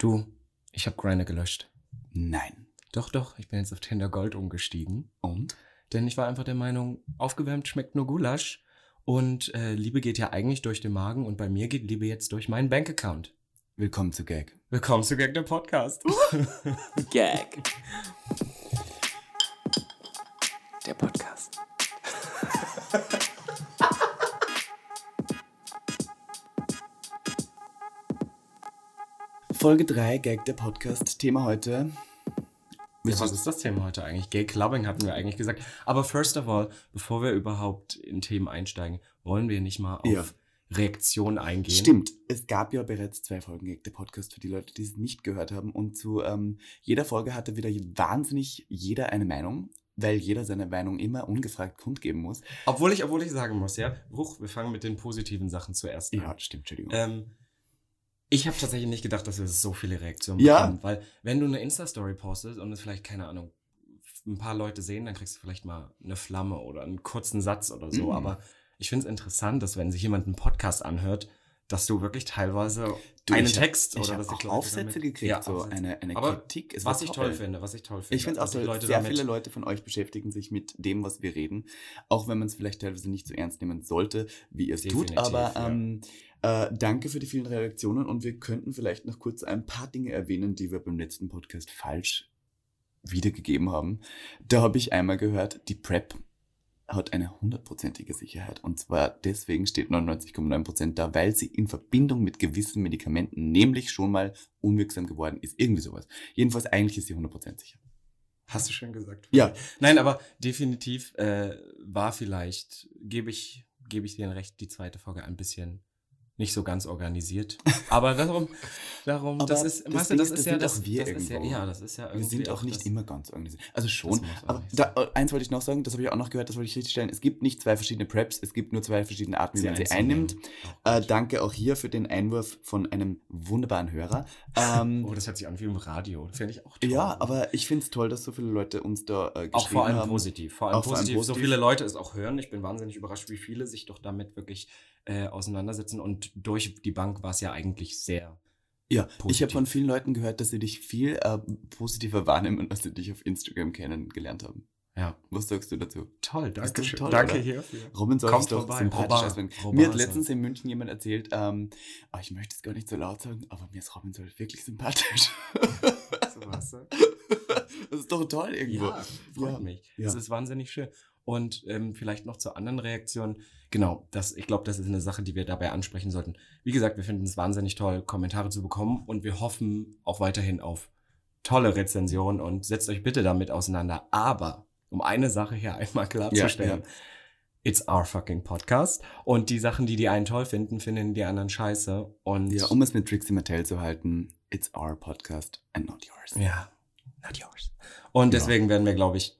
Du, ich habe Grindr gelöscht. Nein. Doch, doch, ich bin jetzt auf Tinder Gold umgestiegen. Und? Denn ich war einfach der Meinung, aufgewärmt schmeckt nur Gulasch. Und äh, Liebe geht ja eigentlich durch den Magen und bei mir geht Liebe jetzt durch meinen Bankaccount. Willkommen zu Gag. Willkommen zu Gag, der Podcast. Gag. Der Podcast. Folge 3, Gag, der Podcast. Thema heute. Ja, was ist das Thema heute eigentlich? Gay Clubbing hatten wir eigentlich gesagt. Aber first of all, bevor wir überhaupt in Themen einsteigen, wollen wir nicht mal auf Ja. Reaktionen eingehen. Stimmt, es gab ja bereits zwei Folgen Gag, der Podcast für die Leute, die es nicht gehört haben. Und zu ähm, jeder Folge hatte wieder wahnsinnig jeder eine Meinung, weil jeder seine Meinung immer ungefragt kundgeben muss. Obwohl ich, obwohl ich sagen muss, ja, Bruch, wir fangen mit den positiven Sachen zuerst an. Ja, stimmt, Entschuldigung. Ähm, ich habe tatsächlich nicht gedacht, dass wir so viele Reaktionen Ja. bekommen. Weil, wenn du eine Insta-Story postest und es vielleicht, keine Ahnung, ein paar Leute sehen, dann kriegst du vielleicht mal eine Flamme oder einen kurzen Satz oder so. Mhm. Aber ich finde es interessant, dass wenn sich jemand einen Podcast anhört, dass du wirklich teilweise Du, einen ich hab- Text ich oder hab dass die auch Aufsätze damit- gekriegt, Ja, so Aufsätze. eine, eine Aber Kritik. Es was ich toll finde, was ich toll finde. Ich finde auch dass die toll, Leute sehr damit- viele Leute von euch beschäftigen sich mit dem, was wir reden. Auch wenn man es vielleicht teilweise nicht so ernst nehmen sollte, wie ihr es tut. Definitiv, Aber ja. ähm, äh, danke für die vielen Reaktionen und wir könnten vielleicht noch kurz ein paar Dinge erwähnen, die wir beim letzten Podcast falsch wiedergegeben haben. Da habe ich einmal gehört, die PrEP hat eine hundertprozentige Sicherheit. Und zwar deswegen steht 99,9% da, weil sie in Verbindung mit gewissen Medikamenten nämlich schon mal unwirksam geworden ist. Irgendwie sowas. Jedenfalls eigentlich ist sie 100% sicher. Hast du schön gesagt. Ja. Nein, aber definitiv äh, war vielleicht, gebe ich, gebe ich dir recht, die zweite Folge ein bisschen nicht so ganz organisiert. Aber darum, darum, Aber das ist, weißt du, das ist, ist das ja sind das, wir das ist ja, ja, das ist ja Wir irgendwie sind auch nicht immer ganz organisiert. Also schon. Aber da, eins wollte ich noch sagen, das habe ich auch noch gehört, das wollte ich richtig stellen. Es gibt nicht zwei verschiedene Preps, es gibt nur zwei verschiedene Arten, wie man sie einnimmt. Auch Äh, danke auch hier für den Einwurf von einem wunderbaren Hörer. Ähm, Oh, das hört sich an wie im Radio. Finde ich auch toll. ja, aber ich finde es toll, dass so viele Leute uns da äh, geschrieben auch vor allem haben. positiv. Vor allem Auch vor allem positiv. So positiv. viele Leute es auch hören. Ich bin wahnsinnig überrascht, wie viele sich doch damit wirklich äh, auseinandersetzen. Und durch die Bank war es ja eigentlich sehr. Ja, ich positiv. habe von vielen Leuten gehört, dass sie dich viel äh, positiver wahrnehmen, als sie dich auf Instagram kennengelernt haben. Ja, Was sagst du dazu? toll, Ist danke schön. toll, danke oder? hierfür. Robin soll Kommt doch vorbei, sympathisch Robin. Mir hat letztens in München jemand erzählt, ähm, ah, ich möchte es gar nicht so laut sagen, aber mir ist Robin Soll wirklich sympathisch. So was, ne? das ist doch toll irgendwo. Ja, freut Ja, mich. ja. Das ist wahnsinnig schön. Und ähm, vielleicht noch zur anderen Reaktion. Genau, das, ich glaube, das ist eine Sache, die wir dabei ansprechen sollten. Wie gesagt, wir finden es wahnsinnig toll, Kommentare zu bekommen und wir hoffen auch weiterhin auf tolle Rezensionen und setzt euch bitte damit auseinander. Aber um eine Sache hier einmal klarzustellen. Ja, It's our fucking podcast. Und die Sachen, die die einen toll finden, finden die anderen scheiße. Und Ja, um es mit Trixie Mattel zu halten, it's our podcast and not yours. ja not yours. Und Ja. deswegen werden wir, glaube ich,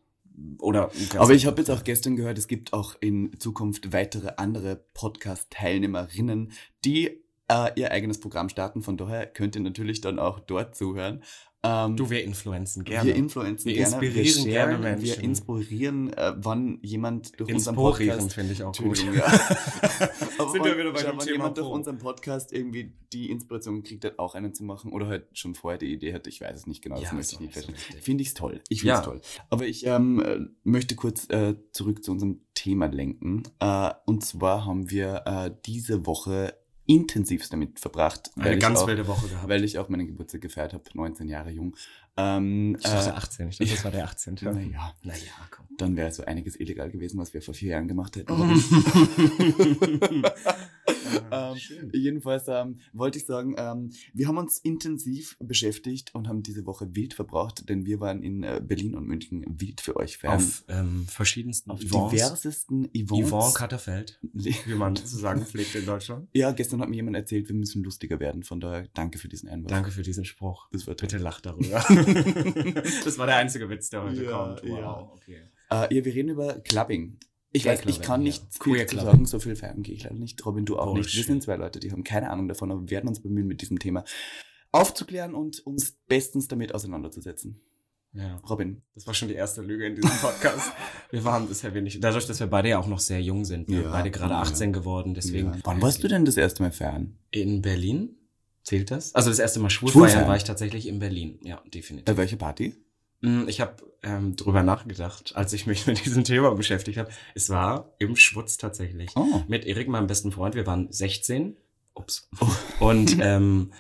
oder Aber ich habe jetzt auch gestern gehört, es gibt auch in Zukunft weitere andere Podcast-Teilnehmerinnen, die äh, ihr eigenes Programm starten. Von daher könnt ihr natürlich dann auch dort zuhören. Ähm, Du, wir influenzen gerne. Wir influenzen Wir gerne, inspirieren wir gerne sharen, Wir Menschen. inspirieren, äh, wann jemand durch unseren Inspirieren Podcast... finde ich auch gut. Ja. Sind wir wieder bei dem wann Thema jemand durch unseren Podcast irgendwie die Inspiration kriegt hat, auch einen zu machen oder halt schon vorher die Idee hat, ich weiß es nicht genau, das Ja, möchte ist ich nicht feststellen. Finde ich es toll. Ich finde es Ja. toll. Aber ich ähm, äh, möchte kurz äh, zurück zu unserem Thema lenken. Äh, und zwar haben wir äh, diese Woche intensivst damit verbracht, Eine ganz auch, wilde Woche gehabt. weil ich auch meinen Geburtstag gefeiert habe, 19 Jahre jung. Ähm, ich dachte äh, 18. Ich dachte, das war der 18. naja, Naja, komm. dann wäre so einiges illegal gewesen, was wir vor vier Jahren gemacht hätten. Ah, Ähm, jedenfalls ähm, wollte ich sagen, ähm, wir haben uns intensiv beschäftigt und haben diese Woche wild verbraucht, denn wir waren in äh, Berlin und München wild für euch fern. Auf ähm, verschiedensten Auf Events. diversesten Events. Yvonne Katterfeld, wie man zu sagen pflegt in Deutschland. Ja, gestern hat mir jemand erzählt, wir müssen lustiger werden. Von daher danke für diesen Einwurf. Danke für diesen Spruch. Das war toll. Bitte lach darüber. das war der einzige Witz, der heute Ja, kommt. Wow, ja. okay. Äh, ja, wir reden über Clubbing. Ich weiß, ich kann ja. nicht Queer viel zu sagen, so viel feiern gehe ich leider nicht. Robin, du auch nicht. Wir Bullshit. sind zwei Leute, die haben keine Ahnung davon, aber wir werden uns bemühen, mit diesem Thema aufzuklären und uns bestens damit auseinanderzusetzen. Ja. Robin. Das war schon die erste Lüge in diesem Podcast. wir waren bisher wenig. Dadurch, dass wir beide ja auch noch sehr jung sind. Wir Ja, sind beide gerade ja. 18 geworden. Deswegen. Ja. Wann warst du denn das erste Mal fern? In Berlin? Zählt das? Also das erste Mal schwul Schwul war ich tatsächlich in Berlin. Ja, definitiv. Bei welcher Party? Mm, Ich habe ähm, drüber nachgedacht, als ich mich mit diesem Thema beschäftigt habe. Es war im Schwutz tatsächlich. Oh. Mit Erik, meinem besten Freund. Wir waren 16. Ups. Oh. Und ähm,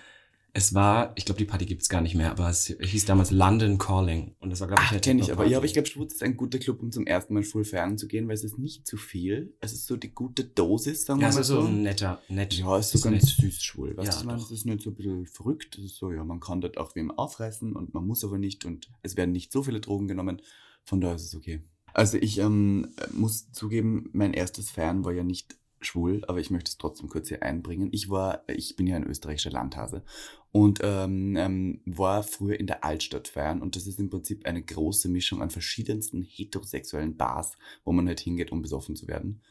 es war, ich glaube, die Party gibt's gar nicht mehr, aber es hieß damals London Calling. Und das war, glaube ich, eine kenne ich aber. Ja, aber ich glaube, Schwutz ist ein guter Club, um zum ersten Mal schwul feiern zu gehen, weil es ist nicht zu viel. Es ist so die gute Dosis, sagen Ja, wir es mal ist so ein netter, nett. Ja, es ist so ganz nett. süß schwul. Weißt Ja, du, es ist nicht so ein bisschen verrückt. Es ist so, ja, man kann dort auch wem aufreißen und man muss aber nicht und es werden nicht so viele Drogen genommen. Von daher ist es okay. Also ich ähm, muss zugeben, mein erstes Feiern war ja nicht schwul, aber ich möchte es trotzdem kurz hier einbringen. Ich war, ich bin ja ein österreichischer Landhase und ähm, ähm, war früher in der Altstadt feiern und das ist im Prinzip eine große Mischung an verschiedensten heterosexuellen Bars, wo man halt hingeht, um besoffen zu werden.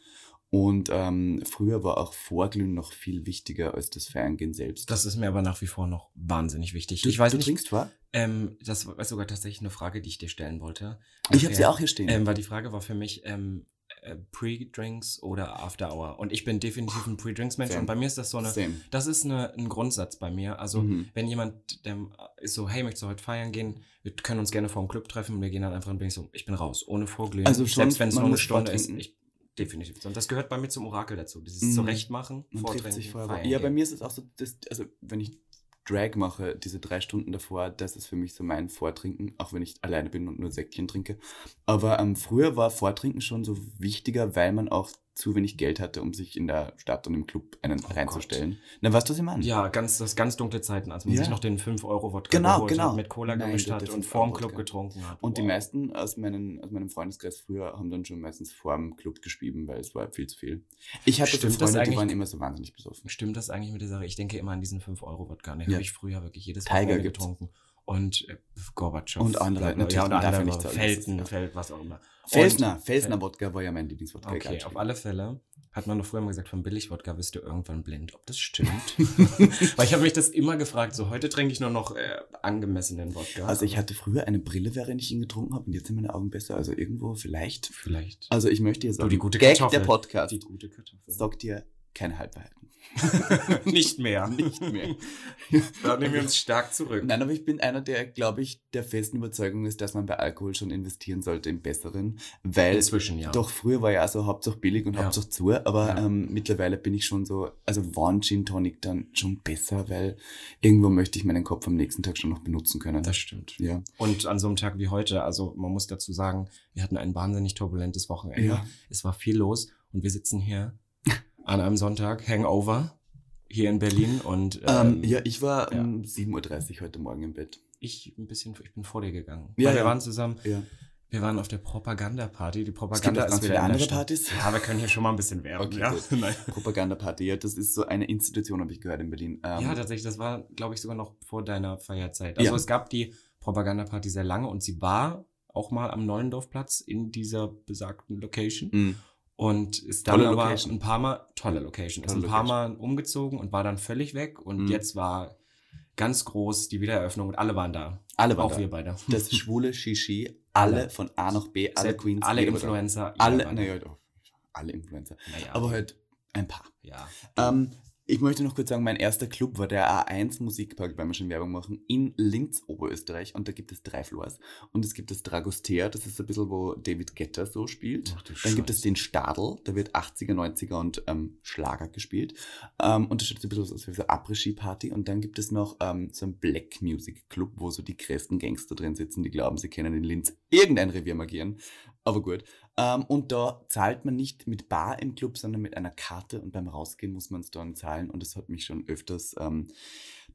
Und ähm, früher war auch Vorglühen noch viel wichtiger als das Ferngehen selbst. Das ist mir aber nach wie vor noch wahnsinnig wichtig. du, ich weiß du nicht, trinkst vor? ähm, das war sogar tatsächlich eine Frage, die ich dir stellen wollte. Ich habe sie auch hier stehen. Ähm, weil die Frage war für mich ähm, äh, Pre-Drinks oder After Hour. Und ich bin definitiv ein Pre-Drinks-Mensch. Und bei mir ist das so eine, Same. das ist eine, ein Grundsatz bei mir. Also Mhm. wenn jemand der ist so, hey, möchtest du heute feiern gehen? Wir können uns gerne vor dem Club treffen. Und wir gehen dann einfach und bin ich so, ich bin raus, ohne Vorglühen. Also schon, Selbst wenn es nur eine Stunde ist. Ich, definitiv. Und das gehört bei mir zum Orakel dazu. Dieses Mhm. Zurechtmachen, vortrinken, sich vorher. feiern Ja, bei gehen. mir ist es auch so, dass, also wenn ich Drag mache, diese drei Stunden davor, das ist für mich so mein Vortrinken, auch wenn ich alleine bin und nur Säckchen trinke. Aber ähm, früher war Vortrinken schon so wichtiger, weil man auch zu wenig Geld hatte, um sich in der Stadt und im Club einen Oh reinzustellen. Na, weißt du, was ich meine? Ja, ganz, das ganz dunkle Zeiten, als man Ja. sich noch den 5-Euro-Wodka Genau, genau. mit Cola Nein, gemischt hat und 5 vorm Club getrunken hat. Und die Wow. meisten aus, meinen, aus meinem Freundeskreis früher haben dann schon meistens vor dem Club gespieben, weil es war viel zu viel. Ich hatte Stimmt das Freunde, die eigentlich? waren immer so wahnsinnig besoffen. Stimmt das eigentlich mit der Sache? Ich denke immer an diesen 5-Euro-Wodka. Den Ja. habe ich früher wirklich jedes Tiger Wochenende gibt's. Und äh, Gorbatschow. Und andere, natürlich, Ja, und andere. nicht sagen, ist- Felten, ja. Feld, was auch immer. Felsner, Und- Felsner Wodka war ja mein Lieblingswodka. Okay, auf alle Fälle hat man doch früher mal gesagt, vom Billigwodka wirst du irgendwann blind. Ob das stimmt? Weil ich habe mich das immer gefragt. So, heute trinke ich nur noch äh, angemessenen Wodka. Also ich hatte früher eine Brille, während ich ihn getrunken habe, und jetzt sind meine Augen besser. Also irgendwo vielleicht. vielleicht. Also ich möchte jetzt Du, die gute Gag Kartoffel. der Podcast Die gute Kartoffel. sagt dir keine Halbwahrheiten. Nicht mehr. Nicht mehr. Da nehmen wir uns stark zurück. Nein, aber ich bin einer, der, glaube ich, der festen Überzeugung ist, dass man bei Alkohol schon investieren sollte im Besseren, weil Inzwischen, ja. doch früher war ja so Hauptsache billig und Ja. Hauptsache zu, aber Ja. ähm, mittlerweile bin ich schon so, also wann Gin Tonic dann schon besser, weil irgendwo möchte ich meinen Kopf am nächsten Tag schon noch benutzen können. Das stimmt. ja. Und an so einem Tag wie heute, also man muss dazu sagen, wir hatten ein wahnsinnig turbulentes Wochenende. Ja. Es war viel los und wir sitzen hier an einem Sonntag, Hangover, hier in Berlin und Ähm, ähm, ja, ich war ja. um 7.30 Uhr heute Morgen im Bett. ich ein bisschen, ich bin vor dir gegangen. Ja, wir ja. waren zusammen, Ja. wir waren auf der Propaganda-Party. Die Es gibt Propaganda auch ganz ist wieder andere. Partys. Ja, wir können hier schon mal ein bisschen werben. Okay, ja? Propagandaparty, ja, das ist so eine Institution, habe ich gehört in Berlin. Ähm, Ja, tatsächlich, das war, glaube ich, sogar noch vor deiner Feierzeit. Also es gab die Propagandaparty sehr lange und sie war auch mal am Neulendorfplatz in dieser besagten Location mh. Und ist dann Tolle aber Location. ein paar Mal, tolle Location, ist Tolle ein paar Mal umgezogen und war dann völlig weg und Mhm. jetzt war ganz groß die Wiedereröffnung und alle waren da. Alle waren auch da. wir beide. Das schwule Shishi, alle Alle. von A nach B, alle Selbst Queens, alle. Influencer. Alle, naja, alle Influencer. Naja, Aber halt ein paar. ja. Ähm, ich möchte noch kurz sagen, mein erster Club war der A1 Musikpark, weil wir schon Werbung machen, in Linz, Oberösterreich. Und da gibt es drei Floors. Und es gibt das Dragostea, das ist ein bisschen, wo David Guetta so spielt. Ach Dann gibt es Scheiße. den Stadel, da wird 80er, 90er und ähm, Schlager gespielt. Ähm, und das schaut so ein bisschen aus wie so eine Après-Ski-Party. Und dann gibt es noch ähm, so einen Black Music Club, wo so die größten Gangster drin sitzen, die glauben, sie können in Linz irgendein Revier magieren. Aber gut. Ähm, und da zahlt man nicht mit Bar im Club, sondern mit einer Karte. Und beim Rausgehen muss man es dann zahlen. Und das hat mich schon öfters ähm,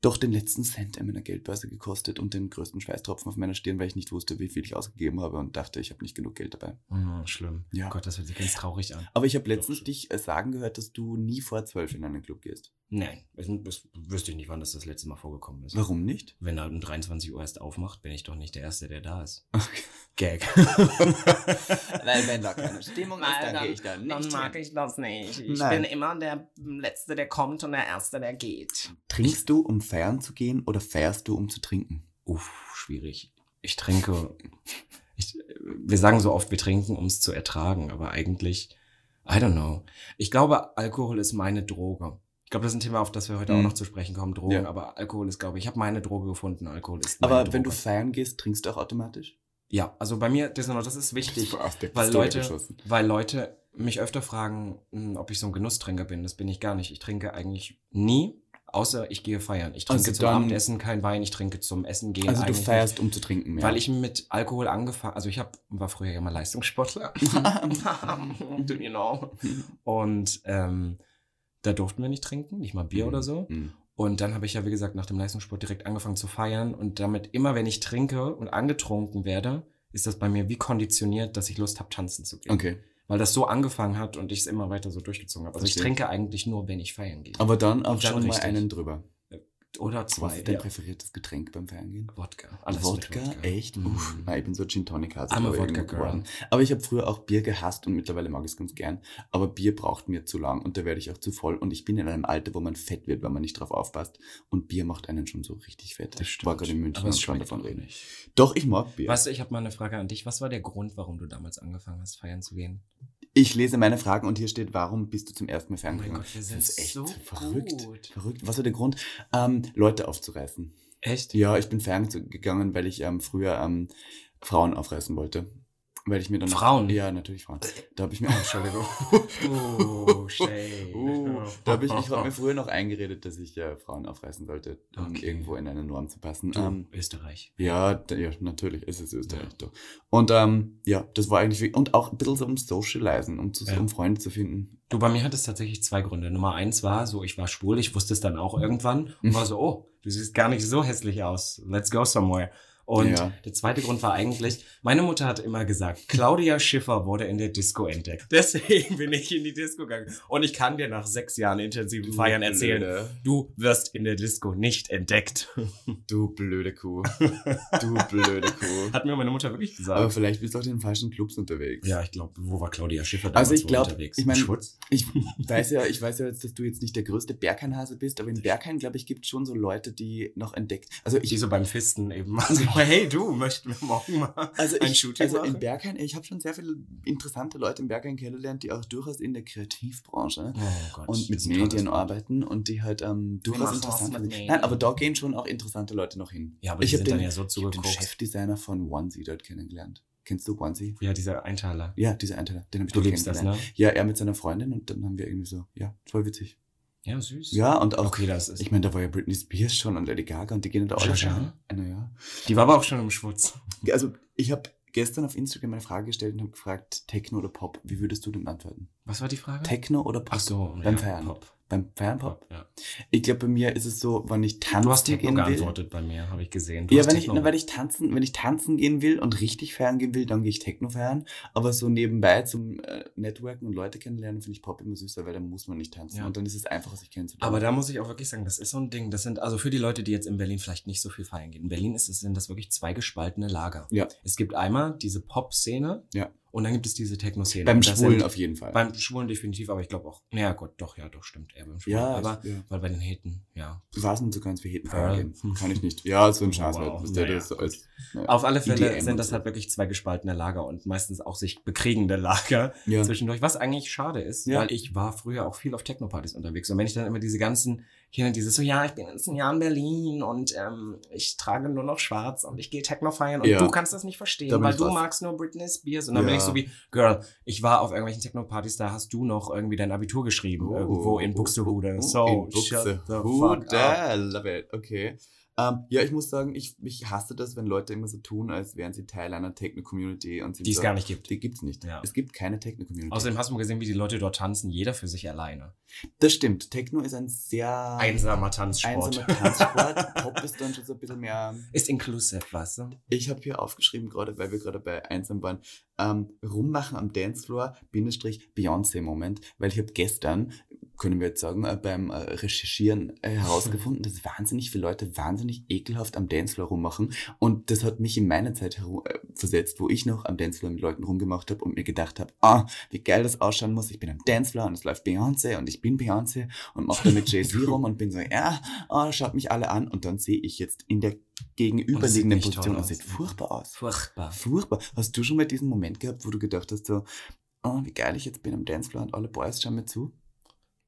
doch den letzten Cent in meiner Geldbörse gekostet und den größten Schweißtropfen auf meiner Stirn, weil ich nicht wusste, wie viel ich ausgegeben habe und dachte, ich habe nicht genug Geld dabei. Oh, schlimm. Ja. Gott, das hört sich ganz traurig an. Aber ich habe letztens schon. dich äh, sagen gehört, dass du nie vor zwölf in einen Club gehst. Nein, das, das wüsste ich nicht, wann das das letzte Mal vorgekommen ist. Warum nicht? Wenn er um 23 Uhr erst aufmacht, bin ich doch nicht der Erste, der da ist. Okay. Gag. Weil wenn da keine Stimmung ist, dann gehe ich da nicht Dann mag hin. ich das nicht. Ich Nein. bin immer der Letzte, der kommt und der Erste, der geht. Trinkst du, um feiern zu gehen oder feierst du, um zu trinken? Uff, schwierig. Ich trinke. Ich, wir sagen so oft, wir trinken, um es zu ertragen, aber eigentlich, I don't know. Ich glaube, Alkohol ist meine Droge. Ich glaube, das ist ein Thema, auf das wir heute Mhm. auch noch zu sprechen kommen. Drogen, Ja. aber Alkohol ist, glaube ich, ich habe meine Droge gefunden. Alkohol ist meine Aber Droge. wenn du feiern gehst, trinkst du auch automatisch? Ja, also bei mir, das, das ist wichtig, aus der weil Leute, geschossen. weil Leute mich öfter fragen, mh, ob ich so ein Genusstrinker bin. Das bin ich gar nicht. Ich trinke eigentlich nie, außer ich gehe feiern. Ich trinke Also zum dann- Abendessen kein Wein, ich trinke zum Essen gehen. Also du feierst, um zu trinken mehr. weil ich mit Alkohol angefangen, also ich hab, war früher ja mal Leistungssportler. Do you know? Und ähm, da durften wir nicht trinken, nicht mal Bier oder so. Mhm. Und dann habe ich ja, wie gesagt, nach dem Leistungssport direkt angefangen zu feiern. Und damit immer, wenn ich trinke und angetrunken werde, ist das bei mir wie konditioniert, dass ich Lust habe, tanzen zu gehen. Okay. Weil das so angefangen hat und ich es immer weiter so durchgezogen habe. Also ich trinke eigentlich nur, wenn ich feiern gehe. Aber dann auch dann schon mal einen drüber. Oder Was zwei. ist dein Ja. präferiertes Getränk beim Feiern gehen? Wodka. Alles Wodka? mit Wodka. Echt? Mhm. Uff, nein, ich bin so Gin Tonic Hase, I'm a irgendwo girl. geworden. Aber ich habe früher auch Bier gehasst und mittlerweile mag ich es ganz gern. Aber Bier braucht mir zu lang und da werde ich auch zu voll. Und ich bin in einem Alter, wo man fett wird, wenn man nicht drauf aufpasst. Und Bier macht einen schon so richtig fett. Das Ich war gerade in München und schmeckt davon reden. nicht. Doch, ich mag Bier. Weißt du, ich habe mal eine Frage an dich. Was war der Grund, warum du damals angefangen hast, feiern zu gehen? Ich lese meine Fragen und hier steht, warum bist du zum ersten Mal feiern Oh? Gott, Das sind ist echt so verrückt. gut. Verrückt. Was war der Grund? Ähm, Leute aufzureißen. Echt? Ja, ich bin feiern zu- gegangen, weil ich ähm, früher ähm, Frauen aufreißen wollte. Weil ich mir dann Frauen? Ja, natürlich Frauen. Da habe ich mir Entschuldigung. Oh, shade. Uh, da habe ich, ich habe mir früher noch eingeredet, dass ich äh, Frauen aufreißen sollte, um Okay. irgendwo in eine Norm zu passen. Du, Ähm, Österreich. ja, ja, natürlich, es ist Österreich Ja. doch. Und ähm, ja, das war eigentlich wie- und auch ein bisschen so um Socializen, um, zu, Ja. um Freunde zu finden. Du, bei mir hat es tatsächlich zwei Gründe. Nummer eins war so, ich war schwul, ich wusste es dann auch irgendwann und war so, oh, du siehst gar nicht so hässlich aus. Let's go somewhere. Und Ja. der zweite Grund war eigentlich, meine Mutter hat immer gesagt, Claudia Schiffer wurde in der Disco entdeckt. Deswegen bin ich in die Disco gegangen. Und ich kann dir nach sechs Jahren intensiven Feiern erzählen, Blöde, du wirst in der Disco nicht entdeckt. du blöde Kuh. Du blöde Kuh. Hat mir meine Mutter wirklich gesagt. Aber vielleicht bist du auch in den falschen Clubs unterwegs. ja, ich glaube, wo war Claudia Schiffer damals Also ich wohl glaube, unterwegs? ich meine, Schwutz? ich weiß ja, ich weiß ja jetzt, dass du jetzt nicht der größte Berghainhase bist, aber in Berghain, glaube ich, gibt es schon so Leute, die noch entdeckt. Also Die ich, so beim Fisten eben. Also, hey du, möchten wir morgen mal also ein ich, Shooting also in machen? Berghain, ich habe schon sehr viele interessante Leute in Berghain kennengelernt, die auch durchaus in der Kreativbranche Oh Gott, und mit Medien arbeiten und die halt ähm, durchaus interessant sind. Nein, aber da gehen schon auch interessante Leute noch hin. Ja, aber ich habe den, dann ja so ich hab den. Chefdesigner von Onesie dort kennengelernt. Kennst du Onesie? Ja, dieser Einteiler. Ja, dieser Einteiler, den habe ich Du dort liebst das, ne? Ja, er mit seiner Freundin und dann haben wir irgendwie so, ja, voll witzig. Ja, süß. Ja, und auch, Okay, das ist. ich meine, da war ja Britney Spears schon und Lady Gaga und die gehen da Jaja? schon. Naja. die war aber auch schon im Schwutz. Also, ich habe gestern auf Instagram eine Frage gestellt und habe gefragt, Techno oder Pop? Wie würdest du denn antworten? Was war die Frage? Techno oder Pop? Ach so, beim ja, Feiern. Pop. Beim Feiern Pop? Pop, ja. Ich glaube, bei mir ist es so, wenn ich tanzen Du hast Techno gehen will. geantwortet bei mir, habe ich gesehen. Du Ja, wenn ich, na, weil ich tanzen, wenn ich tanzen gehen will und richtig feiern gehen will, dann gehe ich Techno feiern. Aber so nebenbei zum äh, Networken und Leute kennenlernen, finde ich Pop immer süßer, weil dann muss man nicht tanzen. Ja. Und dann ist es einfacher, sich kennenzulernen. aber da muss ich auch wirklich sagen, das ist so ein Ding. Das sind, also für die Leute, die jetzt in Berlin vielleicht nicht so viel feiern gehen. In Berlin ist es, sind das wirklich zwei gespaltene Lager. Ja. Es gibt einmal diese Pop-Szene Ja. Und dann gibt es diese Techno-Szene. Beim Schwulen auf jeden Fall. Beim Schwulen definitiv, aber ich glaube auch. Naja, Gott, doch, ja, doch, stimmt. Eher beim Schwulen. ja, aber, ja. weil bei den Heten, ja. Was denn so ganz für Heten gehen? Kann ich nicht. Ja, so ein Schatz Wow, halt. Naja, das so als, naja. Auf alle Fälle IDM sind das halt wirklich zwei gespaltene Lager und meistens auch sich bekriegende Lager Ja. zwischendurch, was eigentlich schade ist, Ja. weil ich war früher auch viel auf Techno-Partys unterwegs und wenn ich dann immer diese ganzen Kinder, dieses so, ja, ich bin jetzt ein Jahr in Berlin und ähm, ich trage nur noch schwarz und ich gehe Techno feiern und Ja. du kannst das nicht verstehen, Da bin weil du raus. magst nur Britney Spears und dann bin Ja. ich so wie, Girl, ich war auf irgendwelchen Techno-Partys, da hast du noch irgendwie dein Abitur geschrieben, irgendwo in Buxtehude, so, Oh, in shut the fuck up. Buxtehude. Love it. Okay. Ähm, ja, ich muss sagen, ich, ich hasse das, wenn Leute immer so tun, als wären sie Teil einer Techno-Community und Die es so, gar nicht gibt. Die gibt's nicht. Ja. Es gibt keine Techno-Community. Außerdem hast du mal gesehen, wie die Leute dort tanzen, jeder für sich alleine. das stimmt. Techno ist ein sehr Einsamer Tanzsport. einsamer Tanzsport. Pop ist dann schon so ein bisschen mehr. Ist inclusive, weißt du? Ich habe hier aufgeschrieben, gerade weil wir gerade bei einsam waren, ähm, rummachen am Dancefloor, Bindestrich Beyoncé-Moment, weil ich habe gestern, können wir jetzt sagen, äh, beim äh, Recherchieren äh, herausgefunden, dass wahnsinnig viele Leute wahnsinnig ekelhaft am Dancefloor rummachen und das hat mich in meine Zeit versetzt, wo ich noch am Dancefloor mit Leuten rumgemacht habe und mir gedacht habe, ah, wie geil das ausschauen muss, ich bin am Dancefloor und es läuft Beyoncé und ich bin Beyoncé und mache da mit Jay-Z rum und bin so, ja, ah, schaut mich alle an und dann sehe ich jetzt in der gegenüberliegenden Position und sieht furchtbar aus. Furchtbar. Furchtbar. Hast du schon mal diesen Moment gehabt, wo du gedacht hast, so, oh, wie geil ich jetzt bin am Dancefloor und alle Boys schauen mir zu?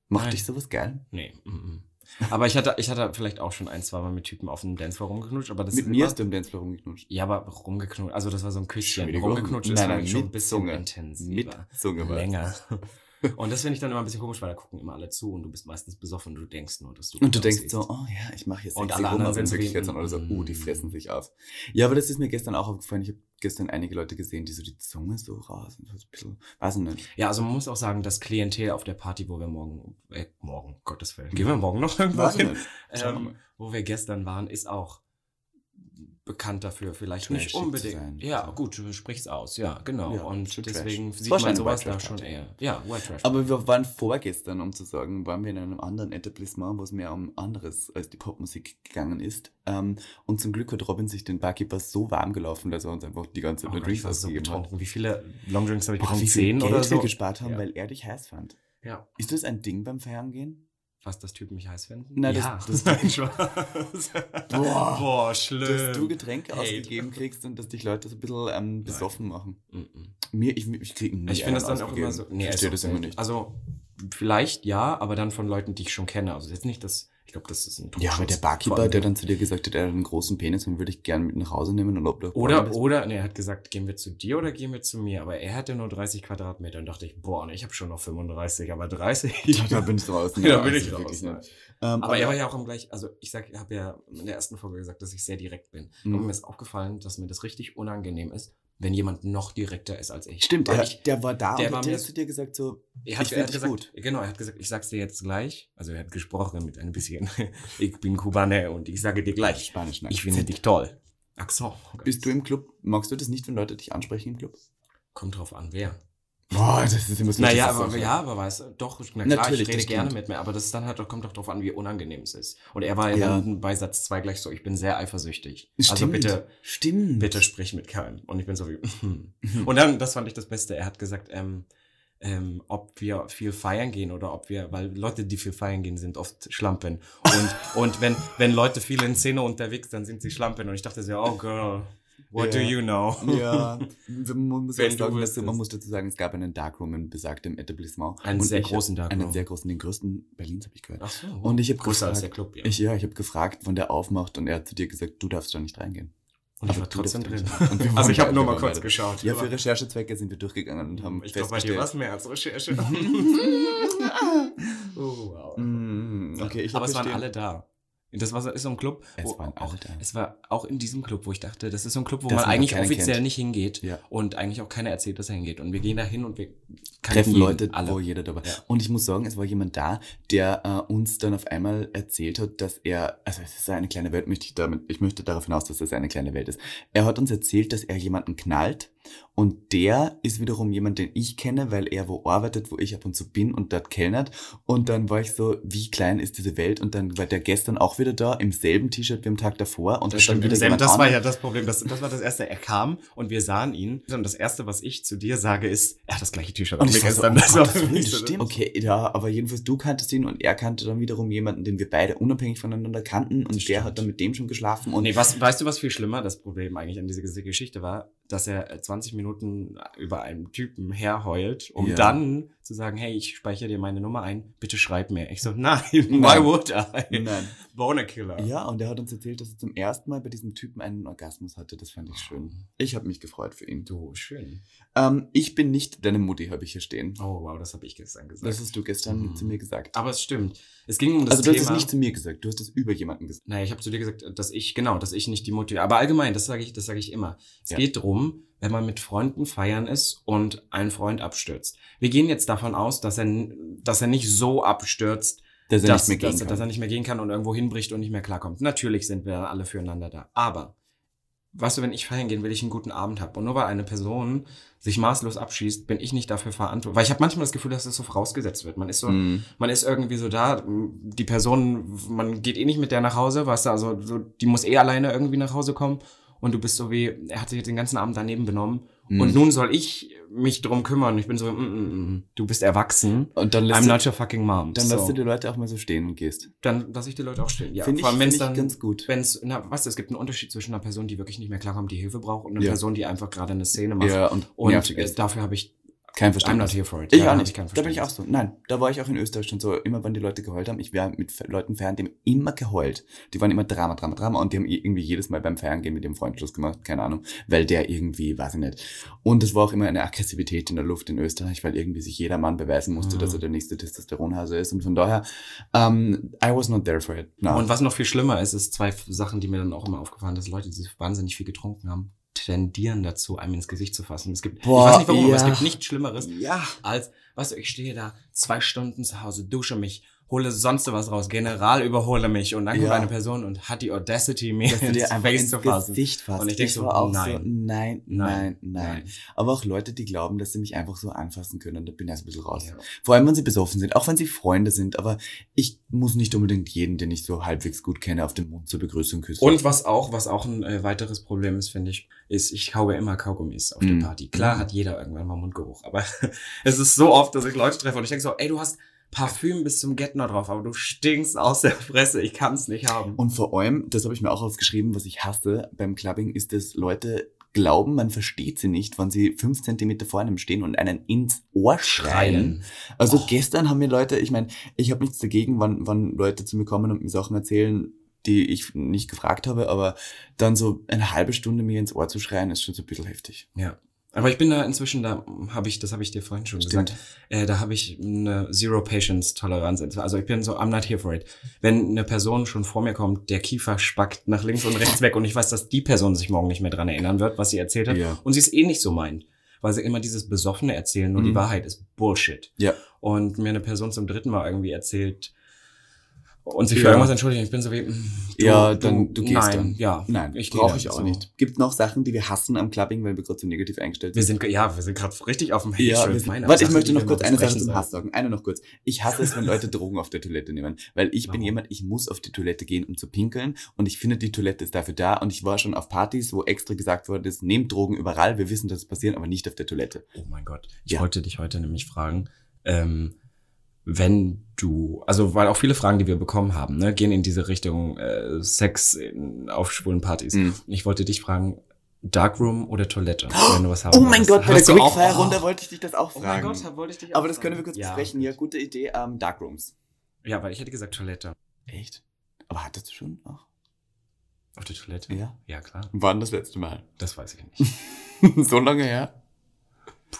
Macht Nein. dich sowas geil? Nee. mm, mm. Aber ich hatte, ich hatte vielleicht auch schon ein, zwei Mal mit Typen auf dem Dancefloor rumgeknutscht, aber das Mit mir hast du im Dancefloor rumgeknutscht. Ja, aber rumgeknutscht, also das war so ein Küsschen. Rumgeknutscht ist Nein, schon ein bisschen Zunge. intensiver. Mit Zunge. Länger. Und das finde ich dann immer ein bisschen komisch, weil da gucken immer alle zu und du bist meistens besoffen und du denkst nur, dass du Und du denkst aussiehst. so, oh ja, ich mache jetzt Und alle anderen sind so wie, Wirklichkeit sind alle so, uh, die fressen sich auf. Ja, aber das ist mir gestern auch aufgefallen. Ich habe gestern einige Leute gesehen, die so die Zunge so raus und so ein bisschen, weiß ich nicht. Ja, also man muss auch sagen, das Klientel auf der Party, wo wir morgen, äh, morgen, Gottes Willen, gehen wir morgen noch irgendwo hin, ähm, wo wir gestern waren, ist auch bekannt dafür, vielleicht nicht unbedingt. Ja, gut, du sprichst aus, ja, genau. Ja, und deswegen Trash. sieht man sowas da schon eher. Ja, White Trash. Aber wir waren vorgestern, um zu sagen, waren wir in einem anderen Etablissement, wo es mehr um anderes als die Popmusik gegangen ist. Ähm, und zum Glück hat Robin sich den Barkeeper so warm gelaufen, dass er uns einfach die ganze oh Zeit war so ausgegeben hat. Wie viele Longdrinks habe ich bekommen? Zehn oder so? wir gespart haben, Ja. weil er dich heiß fand. Ja. Ist das ein Ding beim Feiern gehen? Was, dass Typen mich heiß finden? Nein, das- ja. das- Nein, Spaß. Boah. Boah, schlimm. Dass du Getränke Hate. ausgegeben kriegst und dass dich Leute so ein bisschen ähm, besoffen machen. Mm. Mir, ich, ich krieg nie Ich finde das dann auch immer so. Nee, ich ist verstehe das immer nicht. Also, vielleicht ja, aber dann von Leuten, die ich schon kenne. Also jetzt nicht das. Ich glaube, das ist ein ja, aber der. Barkeeper, der dann zu dir gesagt hat, er hat einen großen Penis und würde ich gerne mit nach Hause nehmen und ob du Oder, oder, nee, er hat gesagt, gehen wir zu dir oder gehen wir zu mir? Aber er hatte nur 30 Quadratmeter und dachte ich, boah, nee, ich habe schon noch 35, aber 30. Ja, da bin ich. Ja, da bin ich wirklich ne. Ähm, Aber er war ja auch im gleich, also ich sag, habe ja in der ersten Folge gesagt, dass ich sehr direkt bin. Mhm. Aber mir ist aufgefallen, dass mir das richtig unangenehm ist, wenn jemand noch direkter ist als ich. Stimmt, Weil er, ich, der war da der und war hat der mir- zu dir gesagt so, er hat, ich er hat finde gesagt, gut. genau, er hat gesagt, ich sag's dir jetzt gleich. Also er hat gesprochen mit ein bisschen, ich bin Kubaner und ich sage dir gleich, Spanisch, ich finde dich toll. Accent. Bist du im Club, magst du das nicht, wenn Leute dich ansprechen im Club? Kommt drauf an, wer. Boah, das ist immer so Naja, aber, so- ja, aber weißt du, doch, na klar, Natürlich, ich rede gerne mit mir, aber das ist dann halt, kommt doch drauf an, wie unangenehm es ist. Und er war ja, Ja. dann bei Satz 2 gleich so, ich bin sehr eifersüchtig. Stimmt. Also bitte, Stimmt. bitte sprich mit keinem. Und ich bin so wie, und dann, das fand ich das Beste, er hat gesagt, ähm, ähm, ob wir viel feiern gehen oder ob wir, weil Leute, die viel feiern gehen, sind oft Schlampen. Und, und wenn, wenn Leute viel in Szene unterwegs, dann sind sie Schlampen. Und ich dachte so, oh girl, what do Ja. you know? Ja, man muss, Wenn sagen, dass, man muss dazu sagen, es gab einen Darkroom in besagtem Etablissement. Einen sehr großen Darkroom. Einen sehr großen, den größten Berlins habe ich gehört. Ach so. Und ich habe größer als gefragt, der Club, ja. ich, ja, ich habe gefragt, wann der aufmacht und er hat zu dir gesagt, du darfst da nicht reingehen. und ich war trotzdem drin. Also ich habe nur mal kurz geschaut. Ja, für Recherchezwecke sind wir durchgegangen und haben ich glaube, bei dir war es mehr als Recherche. oh, wow. Mm, okay, ich Aber es waren alle da. Das war so, ist so ein Club. Es wo waren alle auch. Es war auch in diesem Club, wo ich dachte, das ist so ein Club, wo Dass man eigentlich offiziell kennt. nicht hingeht Ja. und eigentlich auch keiner erzählt, dass er hingeht. Und wir gehen da hin und wir treffen Leute, alle. wo jeder dabei Ja. Und ich muss sagen, es war jemand da, der äh, uns dann auf einmal erzählt hat, dass er, also es ist eine kleine Welt, möchte ich damit, ich möchte darauf hinaus, dass es eine kleine Welt ist. Er hat uns erzählt, dass er jemanden knallt und der ist wiederum jemand, den ich kenne, weil er wo arbeitet, wo ich ab und zu bin und dort kellnert. Und dann war ich so, wie klein ist diese Welt? Und dann war der gestern auch wieder da, im selben T-Shirt wie am Tag davor. Und Das, stimmt, wieder das, war ja das Problem. Das, das war das erste. Er kam und wir sahen ihn. Und das erste, was ich zu dir sage, ist, er hat das gleiche T-Shirt Und an ich wie war so, gestern. oh Das war für mich stimmt. Okay, ja, aber jedenfalls du kanntest ihn und er kannte dann wiederum jemanden, den wir beide unabhängig voneinander kannten und Das der stimmt. hat dann mit dem schon geschlafen und Nee, was, weißt du, was viel schlimmer das Problem eigentlich an dieser Geschichte war? Dass er äh, 20 Minuten über einen Typen herheult, um Ja. dann zu sagen, hey, ich speichere dir meine Nummer ein, bitte schreib mir. Ich so, nein, why Nein. would I? Nein. Boner Killer. Ja, und er hat uns erzählt, dass er zum ersten Mal bei diesem Typen einen Orgasmus hatte. Das fand ich schön. Ich habe mich gefreut für ihn. Du, schön. Ähm, ich bin nicht deine Mutti, habe ich hier stehen. Oh, wow, das habe ich gestern gesagt. Das hast du gestern Mhm. zu mir gesagt. Aber es stimmt. Es ging um das also du hast Thema. es nicht zu mir gesagt, du hast es über jemanden gesagt. Naja, ich habe zu dir gesagt, dass ich, genau, dass ich nicht die Mutter, aber allgemein, das sage ich, das sage ich immer. Es Ja. geht drum, wenn man mit Freunden feiern ist und ein Freund abstürzt. Wir gehen jetzt davon aus, dass er, dass er nicht so abstürzt, Dass er dass, nicht mehr gehen dass, kann. dass er nicht mehr gehen kann und irgendwo hinbricht und nicht mehr klarkommt. Natürlich sind wir alle füreinander da. Aber, weißt du, wenn ich feiern gehen will, ich einen guten Abend habe. Und nur weil eine Person sich maßlos abschießt, bin ich nicht dafür verantwortlich. Weil ich habe manchmal das Gefühl, dass das so vorausgesetzt wird. Man ist so, Mhm. man ist irgendwie so da, die Person, man geht eh nicht mit der nach Hause, weißt du, also so, die muss eh alleine irgendwie nach Hause kommen und du bist so wie, er hat sich jetzt den ganzen Abend daneben benommen Mhm. und nun soll ich mich drum kümmern. Ich bin so, mm, mm, mm, du bist erwachsen. Und dann lässt, I'm du, not your fucking mom. dann so. lässt du die Leute auch mal so stehen und gehst. dann lasse ich die Leute auch stehen. Ja, Finde ich, vor allem, wenn find es ich dann, ganz gut. wenn es, na, weißt du, es gibt einen Unterschied zwischen einer Person, die wirklich nicht mehr klarkommt, die Hilfe braucht und einer Ja. Person, die einfach gerade eine Szene macht. Ja, und, Und äh, dafür habe ich Kein I'm Verständnis. not here for it. Ich Ja, auch nicht. kein Da bin ich auch so. Nein, da war ich auch in Österreich schon so. Immer wenn die Leute geheult haben, ich wäre mit Leuten feiern, die haben immer geheult. Die waren immer Drama, Drama, Drama und die haben irgendwie jedes Mal beim Feiern gehen mit ihrem Freund Schluss gemacht, keine Ahnung, weil der irgendwie, weiß ich nicht. Und es war auch immer eine Aggressivität in der Luft in Österreich, weil irgendwie sich jeder Mann beweisen musste, Mhm. dass er der nächste Testosteronhase ist und von daher, um, I was not there for it. No. Und was noch viel schlimmer ist, ist zwei Sachen, die mir dann auch immer aufgefallen sind, dass Leute, die wahnsinnig viel getrunken haben, tendieren dazu, einem ins Gesicht zu fassen. Es gibt, Boah, ich weiß nicht warum, aber es ja. gibt nichts Schlimmeres, ja. als, weißt du, ich stehe da zwei Stunden zu Hause, dusche mich, hole sonst was raus, General überhole mich und dann kommt Ja. eine Person und hat die Audacity, mir Dass ins Face zu fassen. Gesicht fasst. Und ich denk so, auch nein. so, nein, nein, Nein, nein, Aber auch Leute, die glauben, dass sie mich einfach so anfassen können, da bin ich erst ein bisschen raus. Ja. Vor allem, wenn sie besoffen sind, auch wenn sie Freunde sind, aber ich muss nicht unbedingt jeden, den ich so halbwegs gut kenne, auf den Mund zur Begrüßung küssen. Und was auch, was auch ein äh, weiteres Problem ist, finde ich, ist, ich kaue immer Kaugummis auf Mm. der Party. Klar Mm. hat jeder irgendwann mal Mundgeruch, aber es ist so oft, dass ich Leute treffe und ich denke so, ey, du hast Parfüm bis zum Get-No drauf, aber du stinkst aus der Fresse, ich kann's nicht haben. Und vor allem, das habe ich mir auch aufgeschrieben, was ich hasse beim Clubbing, ist, dass Leute glauben, man versteht sie nicht, wenn sie fünf Zentimeter vor einem stehen und einen ins Ohr schreien. Also Oh. gestern haben mir Leute, ich meine, ich habe nichts dagegen, wann, wann Leute zu mir kommen und mir Sachen erzählen, die ich nicht gefragt habe, aber dann so eine halbe Stunde mir ins Ohr zu schreien, ist schon so ein bisschen heftig. Ja. Aber ich bin da inzwischen, da habe ich, das habe ich dir vorhin schon Stimmt. gesagt, äh, da habe ich eine Zero Patience Toleranz. Also ich bin so, I'm not here for it. Wenn eine Person schon vor mir kommt, der Kiefer spackt nach links und rechts weg und ich weiß, dass die Person sich morgen nicht mehr dran erinnern wird, was sie erzählt hat Ja. und sie es eh nicht so meint, weil sie immer dieses Besoffene erzählen, nur die Mhm. Wahrheit ist Bullshit. Ja. Und mir eine Person zum dritten Mal irgendwie erzählt und sich für Ja. irgendwas entschuldigt, ich bin so wie, mm, du, ja, dann du gehst nein, dann. Ja, Nein, ich brauche ich auch so. nicht. Gibt noch Sachen, die wir hassen am Clubbing, weil wir gerade so negativ eingestellt Wir sind? sind, ja, wir sind gerade richtig auf dem Ja, sind, Meine warte, ich möchte noch kurz eine Sache zum. Hass sagen. Eine noch kurz. Ich hasse es, wenn Leute Drogen auf der Toilette nehmen, weil ich bin Warum? jemand, ich muss auf die Toilette gehen, um zu pinkeln und ich finde, die Toilette ist dafür da und ich war schon auf Partys, wo extra gesagt worden ist, nehmt Drogen überall, wir wissen, dass es passiert, aber nicht auf der Toilette. Oh mein Gott. Ich Ja. wollte dich heute nämlich fragen, ähm, wenn du, also weil auch viele Fragen, die wir bekommen haben, ne, gehen in diese Richtung äh, Sex in, auf schwulen Partys. Mhm. Ich wollte dich fragen, Darkroom oder Toilette, wenn du was haben Oh mein. Gott, bei der Hast Quickfire-Runde Oh. wollte ich dich das auch Oh mein fragen. Gott, wollte ich dich aber auch das können wir fragen. kurz ja. besprechen. Ja, gute Idee. Ähm, Darkrooms. Ja, weil ich hätte gesagt Toilette. Echt? Aber hattest du schon auch? Auf der Toilette? Ja. Ja, klar. Wann das letzte Mal? Das weiß ich nicht. so lange her?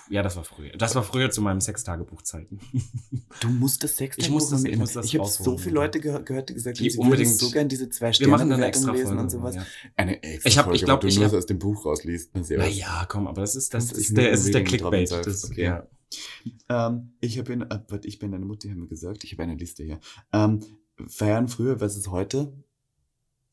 Ja, das war früher. Das war früher zu meinem Sextagebuchzeiten. Du musst das Sex Ich muss das- ich muss das Ich habe so viele. Leute gehör gehört, die gesagt Die haben, sie unbedingt- würden so gern diese zwei Wir Sterne machen dann eine extra lesen Folge. und sowas. Ja. Eine extra Ich hab- Folge, ich glaub, wo du ich nur hab- aus dem Buch rausliest. Naja, komm, aber das ist, das 50 ist der, es ist der Clickbait. Das, okay. ja. Ähm, ich habe in, äh, ich bin deine Mutter, haben wir gesagt. Ich habe eine Liste hier. Ähm, feiern früher versus heute.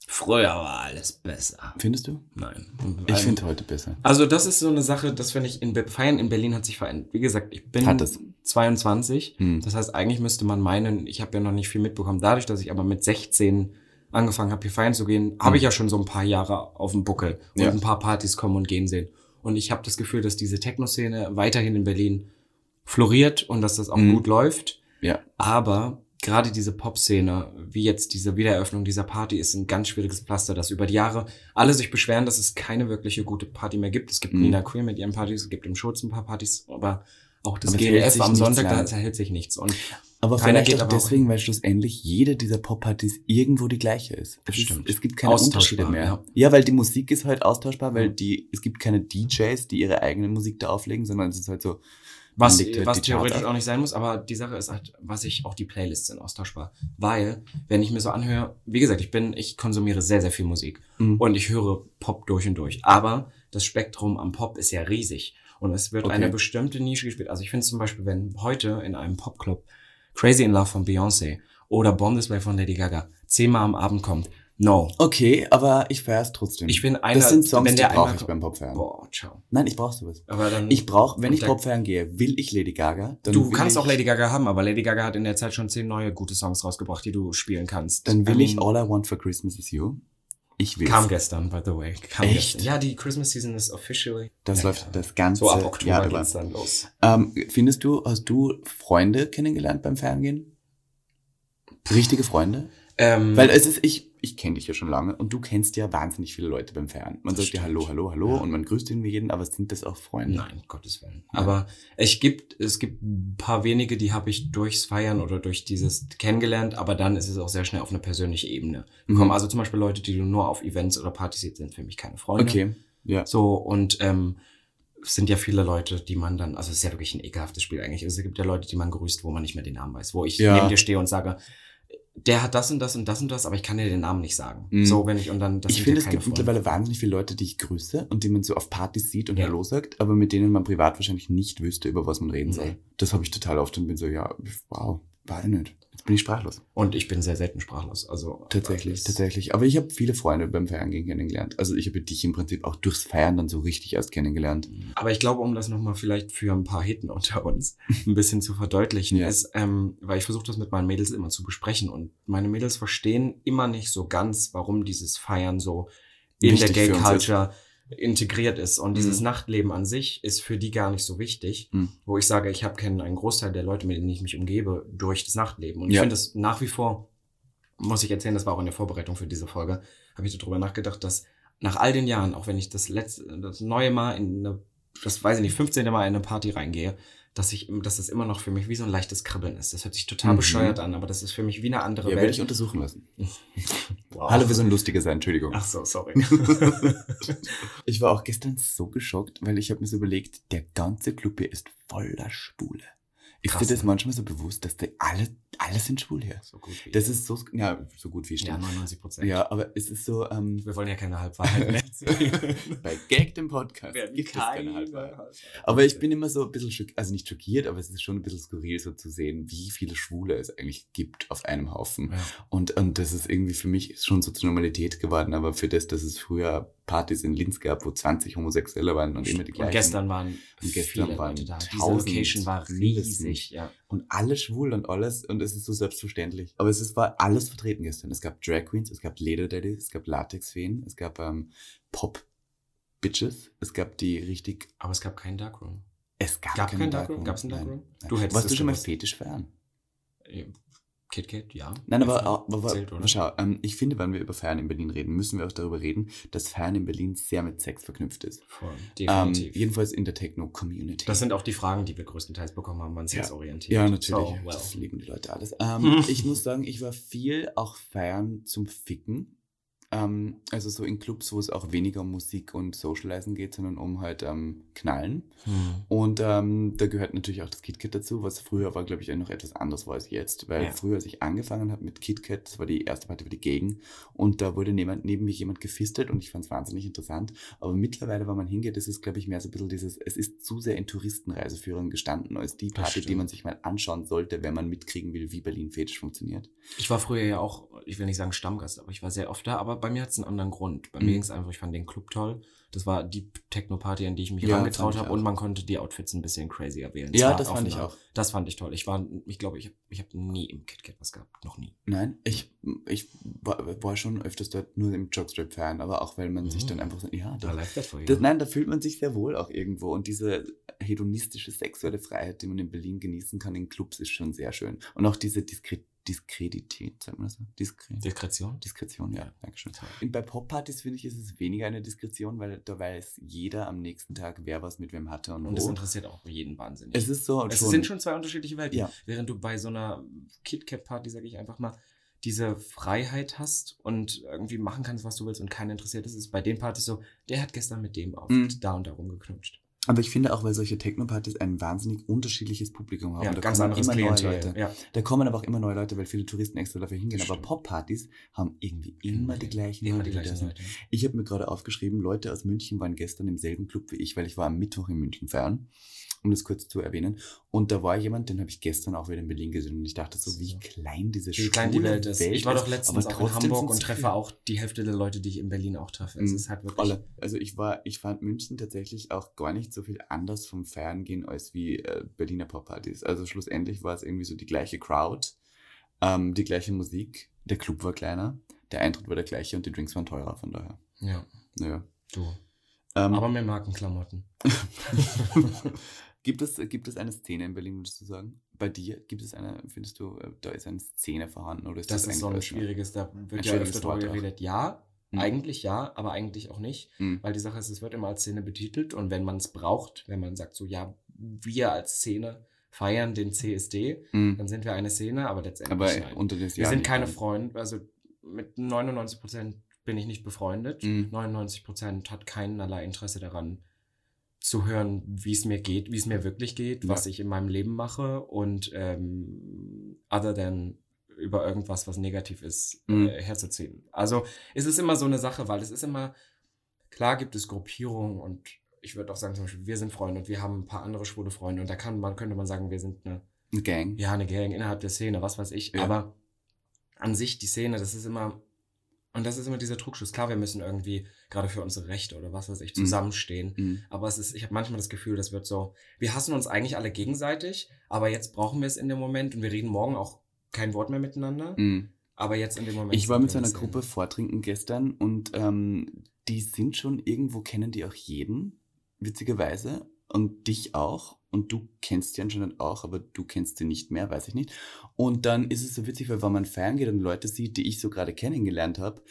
Früher war alles besser. Findest du? Nein. Ich finde heute besser. Also das ist so eine Sache, das finde ich, in Feiern in Berlin hat sich verändert. Wie gesagt, ich bin Hat es. 22. Hm. Das heißt, eigentlich müsste man meinen, ich habe ja noch nicht viel mitbekommen. Dadurch, dass ich aber mit 16 angefangen habe, hier feiern zu gehen, habe Hm. ich ja schon so ein paar Jahre auf dem Buckel und Ja. ein paar Partys kommen und gehen sehen. Und ich habe das Gefühl, dass diese Techno-Szene weiterhin in Berlin floriert und dass das auch Hm. gut läuft. Ja. Aber gerade diese Pop-Szene, wie jetzt diese Wiedereröffnung dieser Party, ist ein ganz schwieriges Pflaster, dass über die Jahre alle sich beschweren, dass es keine wirkliche gute Party mehr gibt. Es gibt Mhm. Nina Queer mit ihren Partys, es gibt im Schutz ein paar Partys, aber auch das hält GLF am Sonntag, da erhält sich nichts. Und Aber Keiner vielleicht geht auch deswegen, weil schlussendlich jede dieser Pop-Partys irgendwo die gleiche ist. Das Es, ist, stimmt. es gibt keine Unterschiede mehr. ja. Ja. weil die Musik ist halt austauschbar, weil die, es gibt keine DJs, die ihre eigene Musik da auflegen, sondern es ist halt so, was, halt was theoretisch auch nicht sein muss, aber die Sache ist halt, was ich, auch die Playlists sind austauschbar. Weil, wenn ich mir so anhöre, wie gesagt, ich bin, ich konsumiere sehr, sehr viel Musik. Mhm. Und ich höre Pop durch und durch. Aber das Spektrum am Pop ist ja riesig. Und es wird Okay. eine bestimmte Nische gespielt. Also ich finde zum Beispiel, wenn heute in einem Popclub Crazy in Love von Beyoncé oder Bomb This Way von Lady Gaga zehnmal am Abend kommt, no. okay, aber ich feier's trotzdem. Ich bin einer, das sind Songs, wenn die der brauche einmal ich beim Popfeiern. Boah, ciao. Nein, ich brauche sowas. Aber dann, Ich brauche, wenn ich Popfeiern gehe, will ich Lady Gaga. Du kannst ich, auch Lady Gaga haben, aber Lady Gaga hat in der Zeit schon zehn neue gute Songs rausgebracht, die du spielen kannst. Dann will I ich mean, All I Want for Christmas is You. Ich will. Kam gestern, by the way. Kam Echt? Gestern. Ja, die Christmas Season ist officially. Das Ja, läuft ja. das ganze So ab Oktober Jahr geht's dann los. Ähm, findest du, hast du Freunde kennengelernt beim Ferngehen? Richtige Freunde? Ähm, Weil es ist, ich, ich kenne dich ja schon lange und du kennst ja wahnsinnig viele Leute beim Feiern. Man Das sagt ja stimmt. Hallo, Hallo, Hallo Ja. und man grüßt irgendwie jeden, aber sind das auch Freunde? Nein, Gottes Willen. Aber es gibt, es gibt ein paar wenige, die habe ich durchs Feiern oder durch dieses kennengelernt, aber dann ist es auch sehr schnell auf eine persönliche Ebene. Mhm. Also zum Beispiel Leute, die du nur auf Events oder Partys siehst, sind für mich keine Freunde. Okay, ja. So, und ähm, es sind ja viele Leute, die man dann, also es ist ja wirklich ein ekelhaftes Spiel eigentlich. Es gibt ja Leute, die man grüßt, wo man nicht mehr den Namen weiß, wo ich Ja. neben dir stehe und sage, der hat das und das und das und das, aber ich kann dir den Namen nicht sagen. Mhm. So, wenn ich und dann, das ich finde, es gibt Freunde. mittlerweile wahnsinnig viele Leute, die ich grüße und die man so auf Partys sieht und Ja. Hallo sagt, aber mit denen man privat wahrscheinlich nicht wüsste, über was man reden Nee. soll. Das habe ich total oft und bin so, ja, wow, war nicht. Jetzt bin ich sprachlos. Und ich bin sehr selten sprachlos. Also Tatsächlich, das- tatsächlich. Aber ich habe viele Freunde beim Feiern gehen kennengelernt. Also ich habe dich im Prinzip auch durchs Feiern dann so richtig erst kennengelernt. Aber ich glaube, um das nochmal vielleicht für ein paar Hitten unter uns ein bisschen zu verdeutlichen, Ja. ist, ähm, weil ich versuche das mit meinen Mädels immer zu besprechen und meine Mädels verstehen immer nicht so ganz, warum dieses Feiern so in Wichtig der Gay uns ist. Integriert ist. Und dieses Mhm. Nachtleben an sich ist für die gar nicht so wichtig, Mhm. wo ich sage, ich habe kennen einen Großteil der Leute, mit denen ich mich umgebe, durch das Nachtleben. Und ich Ja. finde das nach wie vor, muss ich erzählen, das war auch in der Vorbereitung für diese Folge, habe ich darüber nachgedacht, dass nach all den Jahren, auch wenn ich das letzte, das neue Mal in eine, das weiß ich nicht, 15. Mal in eine Party reingehe, dass ich, dass das immer noch für mich wie so ein leichtes Kribbeln ist. Das hört sich total Mhm. bescheuert an, aber das ist für mich wie eine andere Ja, werde Welt. ich untersuchen lassen. Wow. Hallo, wir sollen lustiger sein, Entschuldigung. Ach so, sorry. ich war auch gestern so geschockt, weil ich habe mir so überlegt, der ganze Club hier ist voller Schwule. Ist Krass, dir das manchmal so bewusst, dass die alle, alle sind schwul hier? so gut wie. Das ist so, ja, so gut wie ja, stimmt. 99 Prozent. Ja, aber es ist so, ähm, Wir wollen ja keine Halbwahrheiten erzählen. bei Gag dem Podcast Werden gibt es keine keine Halbwahrheit. Halbwahrheiten. Aber ich bin immer so ein bisschen schockiert, also nicht schockiert, aber es ist schon ein bisschen skurril so zu sehen, wie viele Schwule es eigentlich gibt auf einem Haufen. Ja. Und, und das ist irgendwie für mich schon so zur Normalität geworden, aber für das, dass es früher Partys in Linz gab, wo 20 Homosexuelle waren und immer die gleichen. Und gestern waren Und gestern viele waren Leute da. Diese 1000 Location war riesig, ja. Und alle schwul und alles und es ist so selbstverständlich. Aber es ist, war alles vertreten gestern. Es gab Drag Queens, es gab Leder Daddies, es gab Latexfeen, es gab ähm, Pop Bitches, es gab die richtig, Aber es gab keinen Darkroom. es gab, Gab keinen keinen Darkroom? Gab's einen Nein, Darkroom? nein. Du hättest Warst es du schon mal fetisch feiern? KitKat, ja. Nein, aber, aber, aber, zählt, aber schau, ähm, ich finde, wenn wir über Feiern in Berlin reden, müssen wir auch darüber reden, dass Feiern in Berlin sehr mit Sex verknüpft ist. Voll, Ähm, definitiv. jedenfalls in der Techno-Community. das sind auch die Fragen, die wir größtenteils bekommen haben, wann Ja. Sex orientiert. Ja, natürlich. So, well. Das lieben die Leute alles. Ähm, ich muss sagen, ich war viel auch feiern zum Ficken. Ähm, also so in Clubs, wo es auch weniger um Musik und Socializen geht, sondern um halt ähm, Knallen. Hm. Und ähm, da gehört natürlich auch das KitKat dazu, was früher war, glaube ich, noch etwas anders war als jetzt. Weil Ja. früher, als ich angefangen habe mit KitKat, das war die erste Party, war die Gegen. Und da wurde neben, neben mir jemand gefistet und ich fand es wahnsinnig interessant. Aber mittlerweile, wenn man hingeht, ist es, glaube ich, mehr so ein bisschen dieses, es ist zu sehr in Touristenreiseführern gestanden als die Party, die man sich mal anschauen sollte, wenn man mitkriegen will, wie Berlin Fetisch funktioniert. Ich war früher ja auch, ich will nicht sagen Stammgast, aber ich war sehr oft da, aber bei mir hat es einen anderen Grund. Bei Mhm. mir ging es einfach, ich fand den Club toll. Das war die Techno-Party, an die ich mich Ja, ich habe und man konnte die Outfits ein bisschen crazier wählen. Ja, das fand ich auch. Das fand ich toll. Ich war, ich glaube, ich habe ich hab nie im KitKat was gehabt. Noch nie. Nein, ich, ich war, war schon öfters dort nur im Jockstrap-Fan, aber auch weil man sich Mhm. dann einfach so, ja, da, for you. das, nein, da fühlt man sich sehr wohl auch irgendwo. Und diese hedonistische sexuelle Freiheit, die man in Berlin genießen kann in Clubs, ist schon sehr schön. Und auch diese Diskre Diskredität, sagt man das so? Diskre Diskretion? Diskretion, ja, Ja. danke schön. Toll. Und bei Poppartys finde ich, ist es weniger eine Diskretion, weil da weiß jeder am nächsten Tag, wer was mit wem hatte und, Und das wo. interessiert auch jeden wahnsinnig. Es ist so Es schon, sind schon zwei unterschiedliche Welten. Ja. Während du bei so einer KitKat-Party, sage ich einfach mal, diese Freiheit hast und irgendwie machen kannst, was du willst und keiner interessiert ist, ist bei den Partys so, der hat gestern mit dem auf Mhm. da und darum geknutscht. Aber ich finde auch, weil solche Techno-Partys ein wahnsinnig unterschiedliches Publikum haben. Ja, da ganz kommen anderes immer neue Klientel. Leute. Ja. Da kommen aber auch immer neue Leute, weil viele Touristen extra dafür hingehen. Das Aber. Pop-Partys haben irgendwie immer die gleichen Immer Leute, die gleichen. Leute. Ich habe mir gerade aufgeschrieben, Leute aus München waren gestern im selben Club wie ich, weil ich war am Mittwoch in München feiern, um das kurz zu erwähnen. Und da war jemand, den habe ich gestern auch wieder in Berlin gesehen und ich dachte so, wie klein diese Wie klein die Welt ist. Ich war doch letztens auch in Hamburg und treffe auch die Hälfte der Leute, die ich in Berlin auch treffe. Es Mhm. ist halt wirklich. Alle. Also ich war, ich fand München tatsächlich auch gar nicht so viel anders vom Feiern gehen als wie äh, Berliner Poppartys. Also schlussendlich war es irgendwie so die gleiche Crowd, ähm, die gleiche Musik, der Club war kleiner, der Eintritt war der gleiche und die Drinks waren teurer, von daher. Ja, Naja. du. Ähm, Aber mehr Markenklamotten. gibt, es, gibt es eine Szene in Berlin, würdest du sagen? bei dir, gibt es eine, findest du, äh, da ist eine Szene vorhanden oder ist Das, das, ist so ein schwieriges, da wird ja öfter auch. geredet. Ja, Mhm. eigentlich ja, aber eigentlich auch nicht. Mhm. Weil die Sache ist, es wird immer als Szene betitelt und wenn man es braucht, wenn man sagt so, ja, wir als Szene feiern den CSD, Mhm. dann sind wir eine Szene, aber letztendlich Aber nein. unter das Wir sind keine Freunde, also mit 99 Prozent bin ich nicht befreundet. Mhm. 99 Prozent hat keinerlei Interesse daran, zu hören, wie es mir geht, wie es mir wirklich geht, was Ja. ich in meinem Leben mache und ähm, other than über irgendwas, was negativ ist, Mhm. äh, herzuziehen. Also es ist immer so eine Sache, weil es ist immer, klar gibt es Gruppierungen und ich würde auch sagen, zum Beispiel, wir sind Freunde und wir haben ein paar andere schwule Freunde und da kann man, könnte man sagen, wir sind eine Eine Gang. ja, eine Gang innerhalb der Szene, was weiß ich. Ja. Aber an sich, die Szene, das ist immer, und das ist immer dieser Trugschluss. Klar, wir müssen irgendwie gerade für unsere Rechte oder was weiß ich Mhm. zusammenstehen. Mhm. Aber es ist, ich habe manchmal das Gefühl, das wird so, wir hassen uns eigentlich alle gegenseitig, aber jetzt brauchen wir es in dem Moment und wir reden morgen auch kein Wort mehr miteinander. Mhm. Aber jetzt in dem Moment. Ich war mit so einer eine Gruppe vortrinken gestern und ähm, die sind schon irgendwo, kennen die auch jeden, witzigerweise. Und dich auch. Und du kennst die anscheinend auch, aber du kennst sie nicht mehr, weiß ich nicht. Und dann ist es so witzig, weil wenn man feiern geht und Leute sieht, die ich so gerade kennengelernt habe,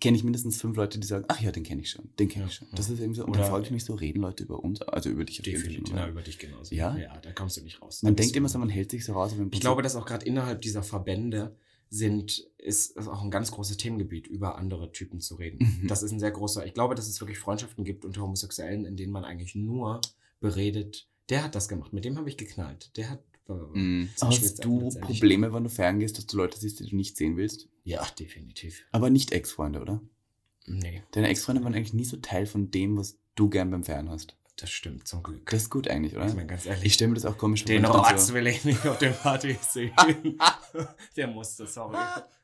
kenne ich mindestens fünf Leute, die sagen, ach ja, den kenne ich schon, den kenne Ja, ich schon. ja. Das ist eben so, und Oder- dann frage ich mich so, reden Leute über uns, also über dich auf jeden Fall oder? über dich genauso. Ja? Ja, da kommst du nicht raus. Man denkt immer so, man hält sich so raus, Ich glaube, dass auch gerade innerhalb dieser Verbände sind, ist, ist auch ein ganz großes Themengebiet, über andere Typen zu reden. Mhm. Das ist ein sehr großer, ich glaube, dass es wirklich Freundschaften gibt unter Homosexuellen, in denen man eigentlich nur beredet, der hat das gemacht, mit dem habe ich geknallt, der hat. Mhm. Beispiel jetzt Hast du Probleme, wenn du feiern gehst, dass du Leute siehst, die du nicht sehen willst? Ja, definitiv. Aber nicht Ex-Freunde, oder? Nee, Deine Ex-Freunde waren eigentlich nie so Teil von dem, was du gern beim Feiern hast. das stimmt, zum Glück. Das ist gut eigentlich, oder? ich meine, ganz ehrlich, Ich stelle mir das auch komisch vor. den so, will ich nicht auf den Partys sehen. der musste, sorry.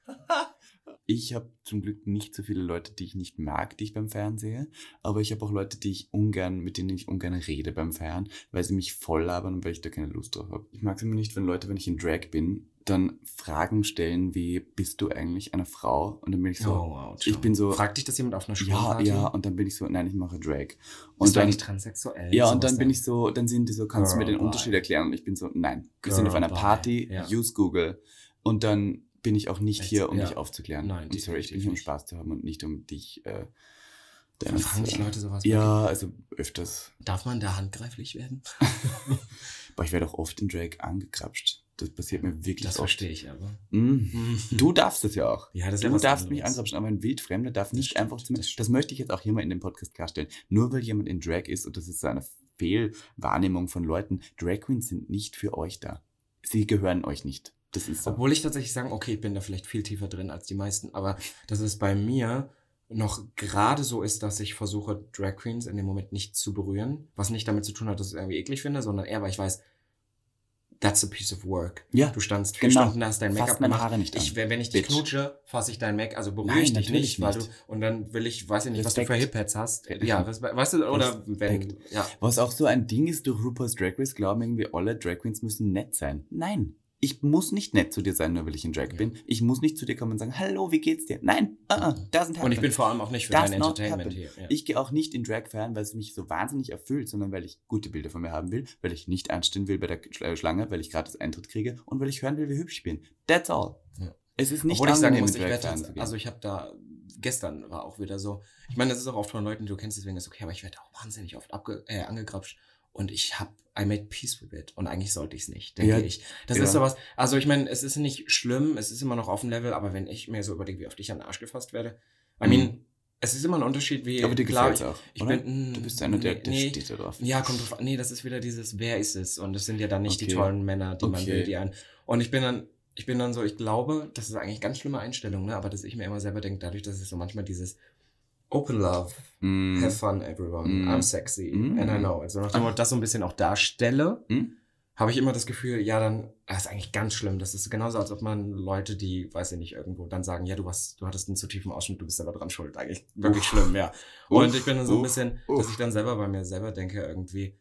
Ich habe zum Glück nicht so viele Leute, die ich nicht mag, die ich beim Feiern sehe. Aber ich habe auch Leute, die ich ungern, mit denen ich ungern rede beim Feiern, weil sie mich voll labern und weil ich da keine Lust drauf habe. Ich mag es immer nicht, wenn Leute, wenn ich in Drag bin, dann Fragen stellen wie, bist du eigentlich eine Frau? Und dann bin ich so, oh, wow, ich bin so, Fragt dich das jemand auf einer ja, Schulparty? ja, und dann bin ich so, nein, ich mache Drag. Bist Und du dann, eigentlich transsexuell? Ja, und dann bin ich so, dann sind die so, kannst du mir den Girl, Unterschied erklären? Und ich bin so, nein. Wir sind auf Girl, einer. Party, Ja. use Google. Und dann bin ich auch nicht hier, um Ja. dich aufzuklären. Nein, und sorry, ich bin hier, um. Spaß zu haben und nicht um dich. Äh, Dann fragen dich äh, Leute sowas. Ja, also öfters. Darf man da handgreiflich werden? Aber ich werde auch oft in Drag angekrapscht. Das passiert mir wirklich Das oft. verstehe ich aber. Mhm. Du darfst das ja auch. Ja, das ist Du was darfst mich angrapschen, aber ein Wildfremder darf nicht stimmt, einfach zu mir. das Das, möchte ich jetzt auch hier mal in dem Podcast klarstellen. Nur weil jemand in Drag ist, und das ist so eine Fehlwahrnehmung von Leuten, Drag Queens sind nicht für euch da. Sie gehören euch nicht. Das ist so. Obwohl ich tatsächlich sagen, okay, ich bin da vielleicht viel tiefer drin als die meisten, aber dass es bei mir noch gerade so ist, dass ich versuche, Drag Queens in dem Moment nicht zu berühren, was nicht damit zu tun hat, dass ich es irgendwie eklig finde, sondern eher, weil ich weiß, that's a piece of work. ja, Du standst vier Genau. Stunden, hast dein Make-up gemacht. Haare nicht an. Ich, wenn wenn ich dich knutsche, fasse ich dein Make, also berühre Nein, ich dich natürlich nicht, weil du, nicht. und dann will ich, weiß ich nicht, was du für Respekt. Hip-Heads hast. Respekt. Ja, was, weißt du, oder wenn, Respekt. ja. Was auch so ein Ding ist, durch RuPaul's Drag Race glauben irgendwie alle Drag Queens müssen nett sein. Nein. Ich muss nicht nett zu dir sein, nur weil ich in Drag Ja. bin. Ich muss nicht zu dir kommen und sagen, hallo, wie geht's dir? Nein, uh doesn't happen. Und ich bin vor allem auch nicht für Does dein Entertainment hier. Ja. Ich gehe auch nicht in Drag feiern, weil es mich so wahnsinnig erfüllt, sondern weil ich gute Bilder von mir haben will, weil ich nicht anstehen will bei der äh, Schlange, weil ich gratis Eintritt kriege und weil ich hören will, wie hübsch ich bin. That's all. Ja. Es ist nicht Obwohl ich sagen angenehm, muss, ich werde also ich habe da, gestern war auch wieder so, ich meine, das ist auch oft von Leuten, die du kennst, deswegen ist okay, aber ich werde auch wahnsinnig oft abge, äh, angegrapscht und ich habe, I made peace with it und eigentlich sollte ich es nicht, denke Ja, ich. Das ja. ist sowas, also ich meine, es ist nicht schlimm, es ist immer noch auf dem Level, aber wenn ich mir so überlege, wie oft ich an den Arsch gefasst werde, I Mhm. mean, es ist immer ein Unterschied, wie, aber dir klar, gefällt's auch, ich bin- du bist einer, der, der nee. steht da drauf. ja, kommt drauf an. Nee, das ist wieder dieses, wer ist es? Und es sind ja dann nicht die Okay. tollen Männer, die man Okay. will, die einen. Und ich bin dann, ich bin dann so, ich glaube, das ist eigentlich ganz schlimme Einstellung, ne? Aber dass ich mir immer selber denke, dadurch, dass ich so manchmal dieses Open Love, Mm. have fun everyone, Mm. I'm sexy, Mm. and I know. Also nachdem ich das so ein bisschen auch darstelle, Mm. habe ich immer das Gefühl, ja, dann, das ist eigentlich ganz schlimm. Das ist genauso, als ob man Leute, die, weiß ich nicht, irgendwo dann sagen, ja, du hast, du hattest einen zu tiefen Ausschnitt, du bist selber dran schuld. Eigentlich wirklich Uff. schlimm, ja. Und Uff, ich bin dann so ein bisschen, uff. dass ich dann selber bei mir selber denke, irgendwie,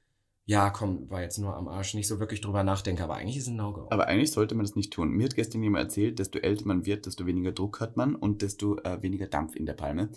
ja, komm, war jetzt nur am Arsch, nicht so wirklich drüber nachdenke, aber eigentlich ist es ein No-Go. Aber eigentlich sollte man das nicht tun. Mir hat gestern jemand erzählt, desto älter man wird, desto weniger Druck hat man und desto äh, weniger Dampf in der Palme.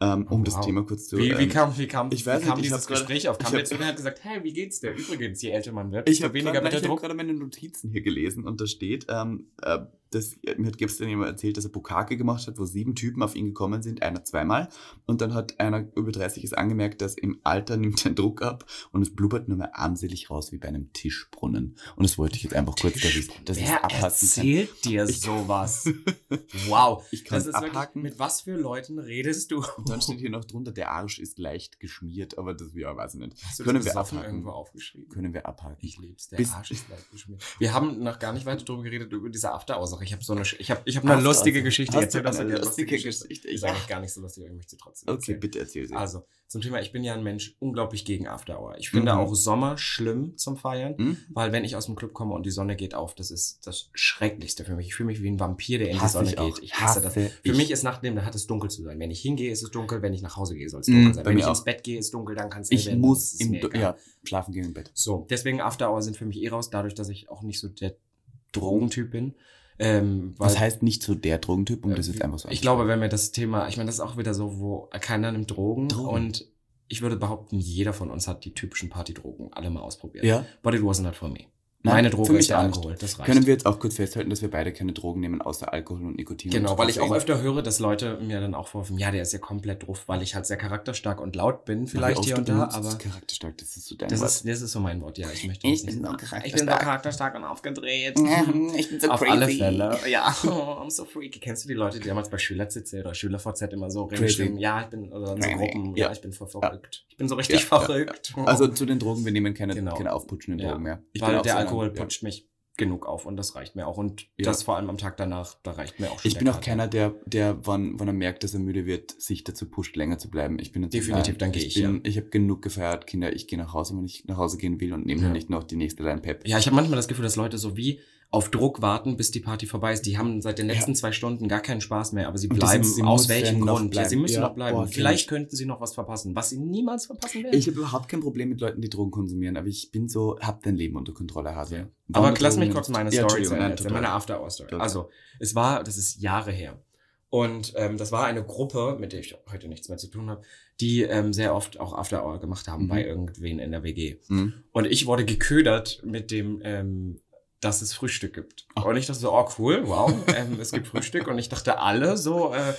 Ähm, um Oh, das wow. Thema kurz zu... Wie, wie ähm, kam, wie kam, ich weiß wie kam nicht, ich dieses grad- Gespräch auf? Kam ich der hab- zu mir und hat gesagt, hey, wie geht's dir? Übrigens, je älter man wird, Ich desto habe weniger gerade wird der ich hab Druck. gerade meine Notizen hier gelesen und da steht, ähm, äh, das, mir hat gestern jemand erzählt, dass er Bukake gemacht hat, wo sieben Typen auf ihn gekommen sind, einer zweimal. Und dann hat einer über 30 ist angemerkt, dass im Alter nimmt der Druck ab und es blubbert nur mehr armselig raus wie bei einem Tischbrunnen. Und das wollte ich jetzt einfach kurz, dass ich, Wer abhaken kann. erzählt dir Ich- sowas? wow. Ich kann Das ist wirklich, abhaken. mit was für Leuten redest du? Und dann steht hier noch drunter, der Arsch ist leicht geschmiert, aber das, ja, weiß ich nicht. Hast du Können das wir abhaken? irgendwo aufgeschrieben? Können wir abhaken. Ich lieb's, der Bis- Arsch ist leicht geschmiert. Wir haben noch gar nicht weiter darüber geredet, über diese After-Hour-Sache. Ich habe so eine, ich habe ich hab eine After-Hour-Sache. lustige Geschichte. Hast du das eine eine lustige Geschichte? Ja. eigentlich gar nicht so lustig, aber ich möchte sie trotzdem Okay, erzählen. bitte erzähl sie. Also, zum Thema, ich bin ja ein Mensch unglaublich gegen After-Hour. Ich finde Mhm. auch Sommer schlimm zum Feiern. Hm? Weil wenn ich aus dem Club komme und die Sonne geht auf, das ist das Schrecklichste für mich. Ich fühle mich wie ein Vampir, der in die Sonne ich auch. geht. Ich hasse, das. Hasse Für ich. mich ist Nachtleben, da hat es dunkel zu sein. Wenn ich hingehe, ist es dunkel. Wenn ich nach Hause gehe, soll es Mm, dunkel sein. bei Wenn ich ins auch. Bett gehe, ist dunkel, dann kann es Ich muss Das im, ja, schlafen gehen im Bett. So, deswegen After Hour sind für mich eh raus, dadurch, dass ich auch nicht so der Drogentyp bin. Ähm, Was heißt nicht so der Drogentyp, um äh, das jetzt einfach so Ich glaube, wenn wir das Thema, ich meine, das ist auch wieder so, wo keiner nimmt Drogen, Drogen. und ich würde behaupten, jeder von uns hat die typischen Partydrogen alle mal ausprobiert. Ja. But it was not for me. Meine für Droge mich ist der nicht. Alkohol, das reicht. Können wir jetzt auch kurz festhalten, dass wir beide keine Drogen nehmen, außer Alkohol und Nikotin? Genau, und weil ich auch öfter höre, dass Leute mir dann auch vorwerfen, ja, der ist ja komplett drauf, weil ich halt sehr charakterstark und laut bin, vielleicht hier und da, aber das charakterstark, das ist so dein das Wort. ist, das ist so mein Wort, ja. Ich möchte Ich bin so. Ich bin so charakterstark und aufgedreht. ich bin so Auf alle Fälle. Ja. Oh, I'm so freaky. Kennst du die Leute, die damals bei SchülerCC oder SchülerVZ immer so Crazy. reingeschrieben, ja, ich bin, oder in so Crazy. Gruppen, ja, Ja. ich bin voll verrückt. Ich bin so richtig Ja, ja, verrückt. Also zu den Drogen, wir nehmen keine, Genau. keine aufputschenden Ja. Drogen mehr. Ich bin auch Alkohol ja. putscht mich genug auf und das reicht mir auch. Und Ja. das vor allem am Tag danach, da reicht mir auch schon Ich bin auch Kater. keiner, der, der wann, wann er merkt, dass er müde wird, sich dazu pusht, länger zu bleiben. Ich bin jetzt Definitiv, nein, dann gehe ich, bin, ja. Ich habe genug gefeiert, Kinder. Ich gehe nach Hause, wenn ich nach Hause gehen will und nehme Ja. dann nicht noch die nächste Line Pep. Ja, ich habe manchmal das Gefühl, dass Leute so wie auf Druck warten, bis die Party vorbei ist. Die haben seit den letzten zwei Stunden gar keinen Spaß mehr, aber sie bleiben sie aus welchem Grund? Ja, sie müssen Ja, noch bleiben. boah, Vielleicht ich. könnten sie noch was verpassen, was sie niemals verpassen werden. Ich habe überhaupt kein Problem mit Leuten, die Drogen konsumieren, aber ich bin so, hab dein Leben unter Kontrolle, Hase. Ja. Aber lass mich kurz meine Ja, Story zu Ende erzählen, meine After-Hour-Story. Also, es war, das ist Jahre her. Und ähm, das war eine Gruppe, mit der ich heute nichts mehr zu tun habe, die ähm, sehr oft auch After-Hour gemacht haben Mhm. bei irgendwen in der WG. Mhm. Und ich wurde geködert mit dem, ähm, dass es Frühstück gibt. Ach. Und ich dachte so, oh cool, wow, ähm, es gibt Frühstück. Und ich dachte alle so, äh, äh,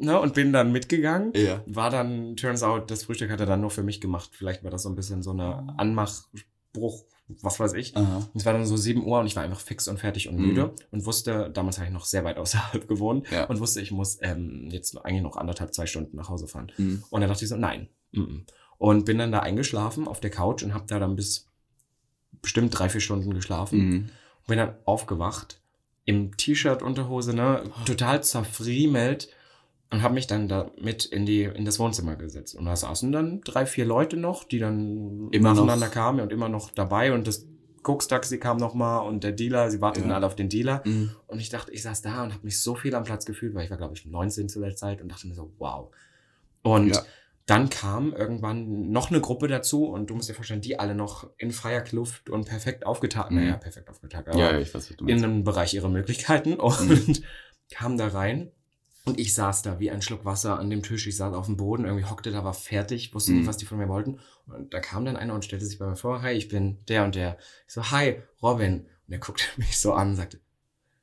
ne, und bin dann mitgegangen. Ja. War dann, turns out, das Frühstück hat er dann nur für mich gemacht. Vielleicht war das so ein bisschen so eine Anmachspruch, was weiß ich. Aha. Es war dann so 7 Uhr und ich war einfach fix und fertig und Mhm. müde und wusste, damals habe ich noch sehr weit außerhalb gewohnt Ja. und wusste, ich muss ähm, jetzt eigentlich noch anderthalb, zwei Stunden nach Hause fahren. Mhm. Und dann dachte ich so, nein. mm, mm. Und bin dann da eingeschlafen auf der Couch und habe da dann bis bestimmt drei, vier Stunden geschlafen. Mhm. Bin dann aufgewacht im T-Shirt, Unterhose, ne, total zerfriemelt und habe mich dann da mit in die in das Wohnzimmer gesetzt und da saßen dann drei vier Leute noch, die dann Immer nacheinander noch. kamen und immer noch dabei und das Koks-Taxi kam noch mal und der Dealer, sie warteten Ja. alle auf den Dealer Mhm. und ich dachte, ich saß da und habe mich so viel am Platz gefühlt, weil ich war glaube ich 19 zu der Zeit und dachte mir so, wow. Und Ja. Dann kam irgendwann noch eine Gruppe dazu und du musst dir vorstellen, die alle noch in freier Kluft und perfekt aufgetan, Mhm. naja, perfekt aufgetan, aber Ja, ich weiß, was du in einem Bereich ihrer Möglichkeiten und kam da rein. Und ich saß da wie ein Schluck Wasser an dem Tisch. Ich saß auf dem Boden, irgendwie hockte da, war fertig, wusste Mhm. nicht, was die von mir wollten. Und da kam dann einer und stellte sich bei mir vor, hi, ich bin der und der. Ich so, hi, Robin. Und er guckte mich so an und sagte,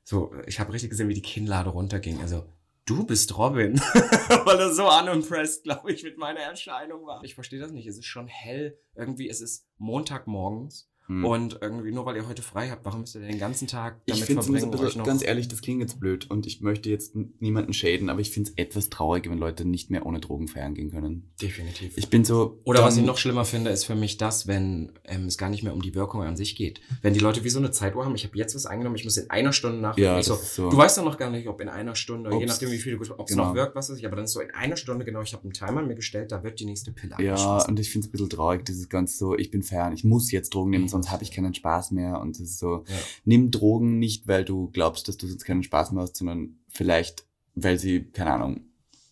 so, ich habe richtig gesehen, wie die Kinnlade runterging. Also, du bist Robin. Weil er so unimpressed, glaube ich, mit meiner Erscheinung war. Ich verstehe das nicht. Es ist schon hell. Irgendwie, es ist Montagmorgens. Mhm. Und irgendwie, nur weil ihr heute frei habt, warum müsst ihr den ganzen Tag Ich damit finde es ein verbringen, euch bisschen, noch... ganz ehrlich, das klingt jetzt blöd und ich möchte jetzt niemanden schäden, aber ich finde es etwas traurig, wenn Leute nicht mehr ohne Drogen feiern gehen können. Definitiv. Ich bin so. Oder was dann- ich noch schlimmer finde, ist für mich das, wenn ähm, es gar nicht mehr um die Wirkung an sich geht. Wenn die Leute wie so eine Zeituhr haben, ich habe jetzt was eingenommen, ich muss in einer Stunde nachdenken. Ja, ich so, so. Du weißt doch noch gar nicht, ob in einer Stunde, je Ob's- nachdem wie viel du, ob es genau. noch wirkt, was weiß ich, aber dann ist so in einer Stunde genau, ich habe einen Timer mir gestellt, da wird die nächste Pille Ja, und ich finde es ein bisschen traurig, dieses ganz so, ich bin fern, ich muss jetzt Drogen nehmen. Sonst habe ich keinen Spaß mehr. Und es ist so, Ja. nimm Drogen nicht, weil du glaubst, dass du sonst keinen Spaß mehr hast, sondern vielleicht, weil sie, keine Ahnung,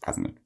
weiß ich nicht.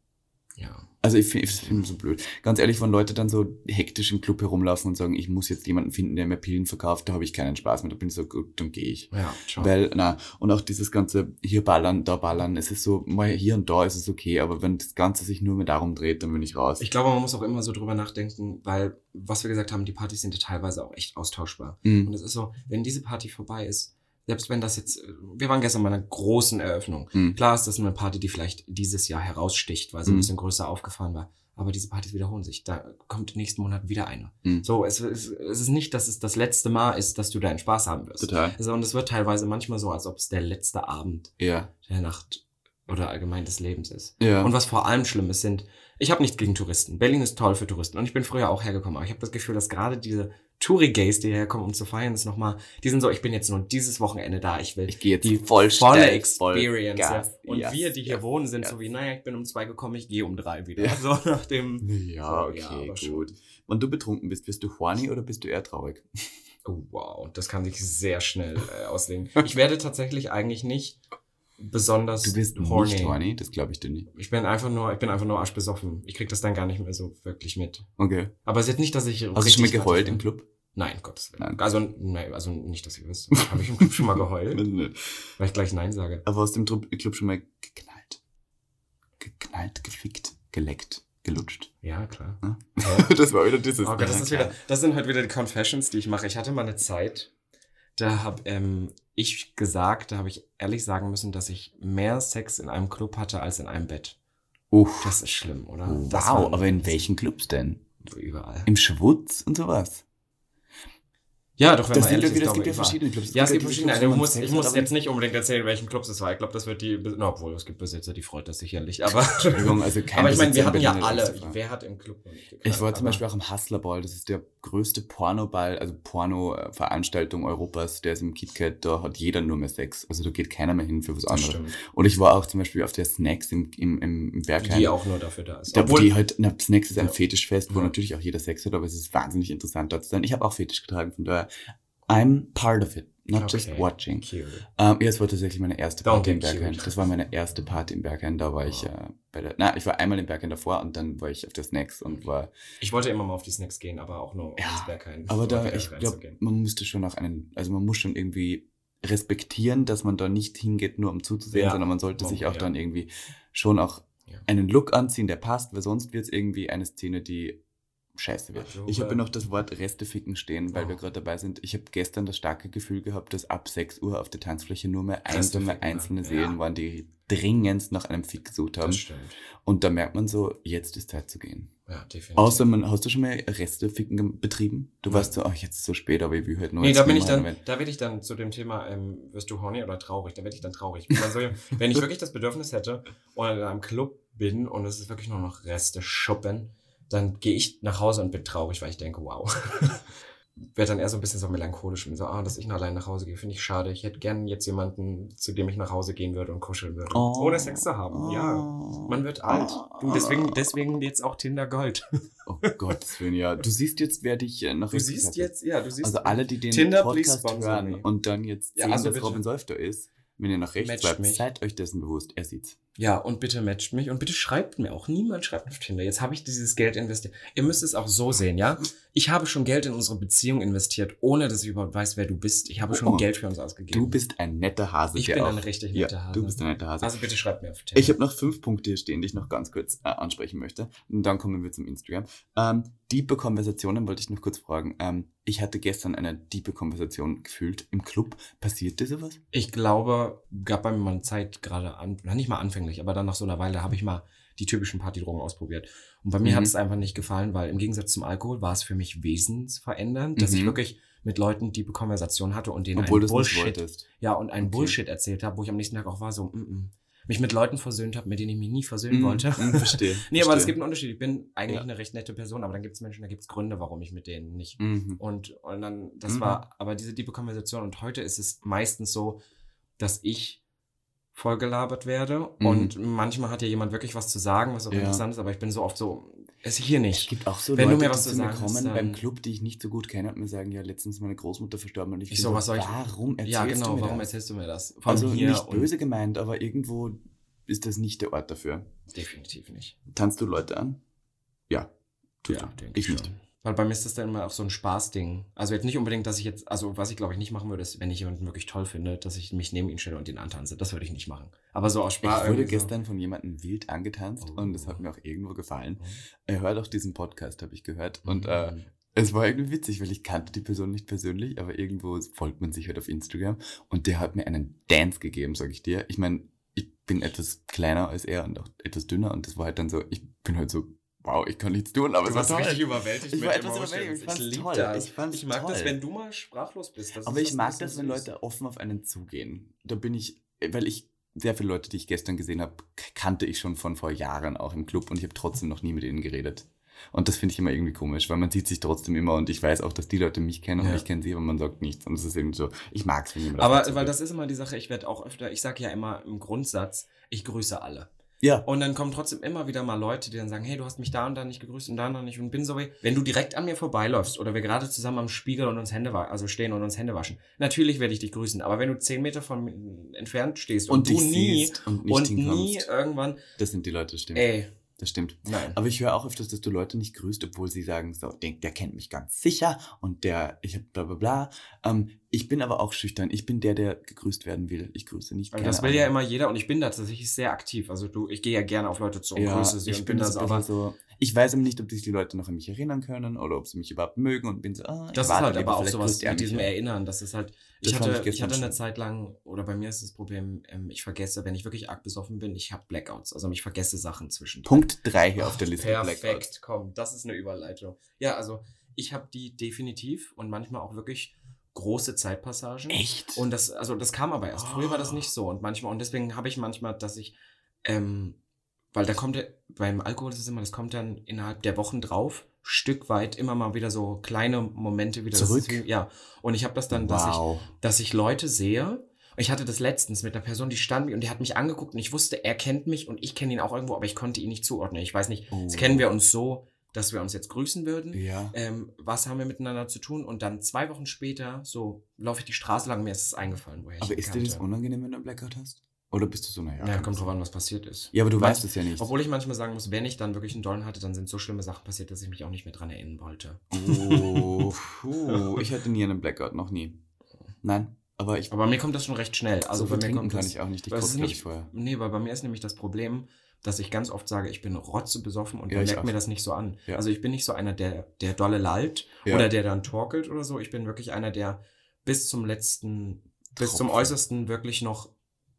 Ja. Also ich finde find so blöd. Ganz ehrlich, wenn Leute dann so hektisch im Club herumlaufen und sagen, ich muss jetzt jemanden finden, der mir Pillen verkauft, da habe ich keinen Spaß mehr. Da bin ich so, gut, dann gehe ich. Ja, schon. Weil, na, und auch dieses ganze hier ballern, da ballern, es ist so, mal hier und da ist es okay, aber wenn das Ganze sich nur mehr darum dreht, dann bin ich raus. Ich glaube, man muss auch immer so drüber nachdenken, weil, was wir gesagt haben, die Partys sind ja teilweise auch echt austauschbar. Mhm. Und es ist so, wenn diese Party vorbei ist, selbst wenn das jetzt, wir waren gestern bei einer großen Eröffnung. Mhm. Klar ist das eine Party, die vielleicht dieses Jahr heraussticht, weil sie Mhm. ein bisschen größer aufgefahren war. Aber diese Partys wiederholen sich. Da kommt nächsten Monat wieder eine. Mhm. So, es, es, es ist nicht, dass es das letzte Mal ist, dass du deinen Spaß haben wirst. Total. Also, und es wird teilweise manchmal so, als ob es der letzte Abend Ja. der Nacht oder allgemein des Lebens ist. Ja. Und was vor allem schlimm ist, sind, ich habe nichts gegen Touristen. Berlin ist toll für Touristen und ich bin früher auch hergekommen, aber ich habe das Gefühl, dass gerade diese Touri-Gays, die herkommen, um zu feiern, ist nochmal, die sind so, ich bin jetzt nur dieses Wochenende da, ich will ich gehe jetzt die voll volle Experience. Gas. Und Yes, wir, die hier yes, wohnen, sind yes. so wie, naja, ich bin um zwei gekommen, ich gehe um drei wieder. Ja. So nach dem, Ja, So, okay, ja, gut. Wenn du betrunken bist, bist du horny oder bist du eher traurig? oh, wow, das kann sich sehr schnell äh, auslegen. Ich werde tatsächlich eigentlich nicht besonders Du bist horny. nicht horny, das glaube ich dir nicht. Ich bin einfach nur, ich bin einfach nur arschbesoffen. Ich krieg das dann gar nicht mehr so wirklich mit. Okay. Aber es ist jetzt nicht, dass ich Hast du schon mal geheult im. Club? Nein, Gottes Willen. Nein. Also, nein, also nicht, dass ihr wisst. Habe ich im Club schon mal geheult, weil ich gleich Nein sage. Aber aus dem Club schon mal geknallt. Geknallt, gefickt, geleckt, gelutscht. Ja, klar. Ja. das war wieder dieses. Oh Gott, das ist wieder, das sind halt wieder die Confessions, die ich mache. Ich hatte mal eine Zeit, da habe ähm, ich gesagt, da habe ich ehrlich sagen müssen, dass ich mehr Sex in einem Club hatte als in einem Bett. Uff. Das ist schlimm, oder? Wow, aber in welchen Clubs denn? Überall. Im Schwutz und sowas? Ja, doch, wenn Das man ehrlich ja wieder, ist, es gibt ja verschiedene Clubs. Ja, es gibt verschiedene. Clubs, Also, musst, Sex ich muss jetzt nicht unbedingt erzählen, welchen Clubs es war. Ich glaube, das wird die. No, obwohl, es gibt Besitzer, die freut das sicherlich. Aber, Entschuldigung, also kein aber ich meine, wir hatten ja alle. ist. Wer hat im Club? Ich war zum Beispiel auch im Hustlerball, das ist der größte Pornoball, also Porno-Veranstaltung Europas, der ist im KitKat, da hat jeder nur mehr Sex. Also da geht keiner mehr hin für was anderes. Und ich war auch zum Beispiel auf der Snacks im, im, im Bergheim. Die auch nur dafür da ist. Da, wo Obwohl, die halt, na, Snacks ist ein Ja. Fetischfest, wo natürlich auch jeder Sex hat, aber es ist wahnsinnig interessant dort zu sein. Ich habe auch Fetisch getragen, von daher, I'm part of it, not just Okay. watching. Cute. Ähm, ja, es war tatsächlich meine erste Party im. Berghain. Das war meine erste Party im Berghain. Da war ich Wow. äh, bei der, na, ich war einmal im Berghain davor und dann war ich auf der Snacks und war, Ich wollte immer mal auf die Snacks gehen, aber auch nur Ja, ins Berghain. aber da, ich glaube, man müsste schon auch einen, also man muss schon irgendwie respektieren, dass man da nicht hingeht, nur um zuzusehen, Ja. sondern man sollte sich auch dann irgendwie schon auch einen Look anziehen, der passt, weil sonst wird es irgendwie eine Szene, die scheiße wird. Also, ich habe noch das Wort Resteficken stehen, weil Oh. wir gerade dabei sind. Ich habe gestern das starke Gefühl gehabt, dass ab 6 Uhr auf der Tanzfläche nur mehr einsame, einzelne ja. Seelen waren, die dringendst nach einem Fick gesucht haben. Das stimmt. Und da merkt man so, jetzt ist Zeit zu gehen. Ja, definitiv. Außer man, hast du schon mal Resteficken ge- betrieben? Du Nein. warst so, ach, jetzt ist es so spät, aber ich will halt nur Nee, da bin ich dann, rein. da werde ich dann zu dem Thema, ähm, wirst du horny oder traurig? Da werde ich dann traurig. Wenn, man so, wenn ich wirklich das Bedürfnis hätte und in einem Club bin und es ist wirklich nur noch Reste schuppen, dann gehe ich nach Hause und bin traurig, weil ich denke, wow. Werde dann eher so ein bisschen so melancholisch und so, ah, dass ich noch allein nach Hause gehe, finde ich schade. Ich hätte gern jetzt jemanden, zu dem ich nach Hause gehen würde und kuscheln würde. Oh. Ohne Sex zu haben, ja. Man wird alt. Du, deswegen, deswegen jetzt auch Tinder Gold. Oh Gottes Willen, ja. Du siehst jetzt, wer dich äh, noch Du siehst hat. jetzt, ja, du siehst. Also alle, die den Tinder, Podcast hören und dann jetzt Ja, sehen, also dass bitte. Robin Seuf da ist, wenn ihr nach rechts Matcht bleibt, mich. seid euch dessen bewusst. Er sieht's. Ja, und bitte matcht mich und bitte schreibt mir auch. Niemand schreibt auf Tinder. Jetzt habe ich dieses Geld investiert. Ihr müsst es auch so sehen, ja? Ich habe schon Geld in unsere Beziehung investiert, ohne dass ich überhaupt weiß, wer du bist. Ich habe schon Oh. Geld für uns ausgegeben. Du bist ein netter Hase. ich bin auch, ein richtig ja, netter Hase. Du bist ein netter Hase. also bitte schreibt mir auf Tinder. Ich habe noch fünf Punkte hier stehen, die ich noch ganz kurz äh, ansprechen möchte. Und dann kommen wir zum Instagram. Ähm, diepe Konversationen wollte ich noch kurz fragen. Ähm, ich hatte gestern eine diepe Konversation gefühlt im Club. Passiert dir sowas? Ich glaube, gab bei mir mal eine Zeit gerade an, nicht mal anfänglich, aber dann nach so einer Weile habe ich mal die typischen Partydrogen ausprobiert. Und bei mir Mhm. hat es einfach nicht gefallen, weil im Gegensatz zum Alkohol war es für mich wesensverändernd, dass ich Mhm. wirklich mit Leuten die Konversation hatte und denen Obwohl einen Bullshit, ja, und einen Okay. Bullshit erzählt habe, wo ich am nächsten Tag auch war, so, mm, mm, mich mit Leuten versöhnt habe, mit denen ich mich nie versöhnen Mhm, wollte. mhm, verstehe. nee, aber es gibt einen Unterschied. Ich bin eigentlich Ja. eine recht nette Person, aber dann gibt es Menschen, da gibt es Gründe, warum ich mit denen nicht Mhm. und, und dann, das Mhm. war aber diese tiefe Konversation. Und heute ist es meistens so, dass ich vollgelabert werde. Mhm. Und manchmal hat ja jemand wirklich was zu sagen, was auch Ja. interessant ist, aber ich bin so oft so, es hier Es nicht. gibt auch so Wenn du Leute, mir was die zu sagen kommen beim Club, die ich nicht so gut kenne und mir sagen, ja, letztens meine Großmutter verstorben und ich, Ich so, was soll ich- warum erzählst Ja, du genau, mir warum das? erzählst du mir das? Allem Also nicht böse gemeint, aber irgendwo ist das nicht der Ort dafür. Definitiv nicht. Tanzt du Leute an? Ja. Tust Ja, du. denke ich schon. Weil bei mir ist das dann immer auch so ein Spaßding. Also jetzt nicht unbedingt, dass ich jetzt, also was ich glaube ich nicht machen würde, ist, wenn ich jemanden wirklich toll finde, dass ich mich neben ihn stelle und ihn antanze. Das würde ich nicht machen. Aber so aus Ich Spaß. wurde irgendwie so- gestern von jemandem wild angetanzt Oh. und das hat mir auch irgendwo gefallen. Mhm. Er hört auch diesen Podcast, habe ich gehört. Und äh, Mhm. es war irgendwie witzig, weil ich kannte die Person nicht persönlich, aber irgendwo folgt man sich halt auf Instagram und der hat mir einen Dance gegeben, sag ich dir. Ich meine, ich bin etwas kleiner als er und auch etwas dünner und das war halt dann so, ich bin halt so, wow, ich kann nichts tun, aber Du es war toll. richtig überwältigt Ich war etwas überwältigt, ich fand's lieb toll. das. Ich fand's mag das, toll. wenn du mal sprachlos bist. Das Aber ich mag das, wenn. Leute offen auf einen zugehen. Da bin ich, weil ich sehr viele Leute, die ich gestern gesehen habe, kannte ich schon von vor Jahren auch im Club und ich habe trotzdem noch nie mit ihnen geredet. Und das finde ich immer irgendwie komisch, weil man sieht sich trotzdem immer und ich weiß auch, dass die Leute mich kennen und Ja. ich kenne sie, aber man sagt nichts. Und es ist irgendwie so, ich mag es, wenn jemand Aber weil das ist immer die Sache, ich werde auch öfter, ich sage ja immer im Grundsatz, ich grüße alle. Ja. Und dann kommen trotzdem immer wieder mal Leute, die dann sagen, hey, du hast mich da und da nicht gegrüßt und da noch nicht und bin so wenn du direkt an mir vorbeiläufst oder wir gerade zusammen am Spiegel und uns Hände also stehen und uns Hände waschen, natürlich werde ich dich grüßen. Aber wenn du zehn Meter von mir entfernt stehst und, Und du nie und nicht und nie irgendwann, Das sind die Leute, stimmt. ey, Das stimmt. nein. Aber ich höre auch öfters, dass du Leute nicht grüßt, obwohl sie sagen, so, der, der kennt mich ganz sicher und der, ich hab bla bla bla. Ähm, ich bin aber auch schüchtern. Ich bin der, der gegrüßt werden will. Ich grüße nicht. Also das will ja anderen. immer jeder und ich bin da tatsächlich sehr aktiv. Also du, ich gehe ja gerne auf Leute zu und Ja, grüße sie ich bin bin da das aber so. Ich weiß aber nicht, ob sich die Leute noch an mich erinnern können oder ob sie mich überhaupt mögen und bin so, ah, ich Das ist halt aber auch sowas mit diesem. Erinnern. Das ist halt, ich Das hatte, ich ich, hatte eine. Zeit lang, oder bei mir ist das Problem, ähm, ich vergesse, wenn ich wirklich arg besoffen bin, ich habe Blackouts. Also ich vergesse Sachen zwischen. Punkt 3 hier auf der Liste. Perfekt, Blackouts. komm, das ist eine Überleitung. Ja, also ich habe die definitiv und manchmal auch wirklich große Zeitpassagen. Echt? Und das, also das kam aber erst. Früher war das Oh. nicht so. Und manchmal, und deswegen habe ich manchmal, dass ich, ähm, weil da kommt, beim Alkohol ist es immer, das kommt dann innerhalb der Wochen drauf, Stück weit immer mal wieder so kleine Momente wieder. Zurück? ist ja. Und ich habe das dann, dass ich, dass ich Leute sehe. Ich hatte das letztens mit einer Person, die stand mir und die hat mich angeguckt und ich wusste, er kennt mich und ich kenne ihn auch irgendwo, aber ich konnte ihn nicht zuordnen. Ich weiß nicht, Oh. kennen wir uns so, dass wir uns jetzt grüßen würden. Ja. Ähm, was haben wir miteinander zu tun? Und dann zwei Wochen später, so laufe ich die Straße lang, mir ist es eingefallen, woher ich Aber ist dir das unangenehm, wenn du einen Blackout hast? Oder bist du so, naja? Ja, kommt drauf an, was passiert ist. Ja, aber du Weil- weißt es ja nicht. Obwohl ich manchmal sagen muss, wenn ich dann wirklich einen Dollen hatte, dann sind so schlimme Sachen passiert, dass ich mich auch nicht mehr dran erinnern wollte. Oh, puh. ich hatte nie einen Blackout, noch nie. Nein, aber ich. Aber mir kommt das schon recht schnell. Also so bei mir kommt kann das, ich auch nicht. Ich glaube nicht- ich, vorher. Nee, weil bei mir ist nämlich das Problem, dass ich ganz oft sage, ich bin rotze besoffen und Ja, man merkt mir das nicht so an. Ja. Also ich bin nicht so einer, der, der dolle lallt Ja. oder der dann torkelt oder so. Ich bin wirklich einer, der bis zum letzten, bis zum Tropfen. Äußersten wirklich noch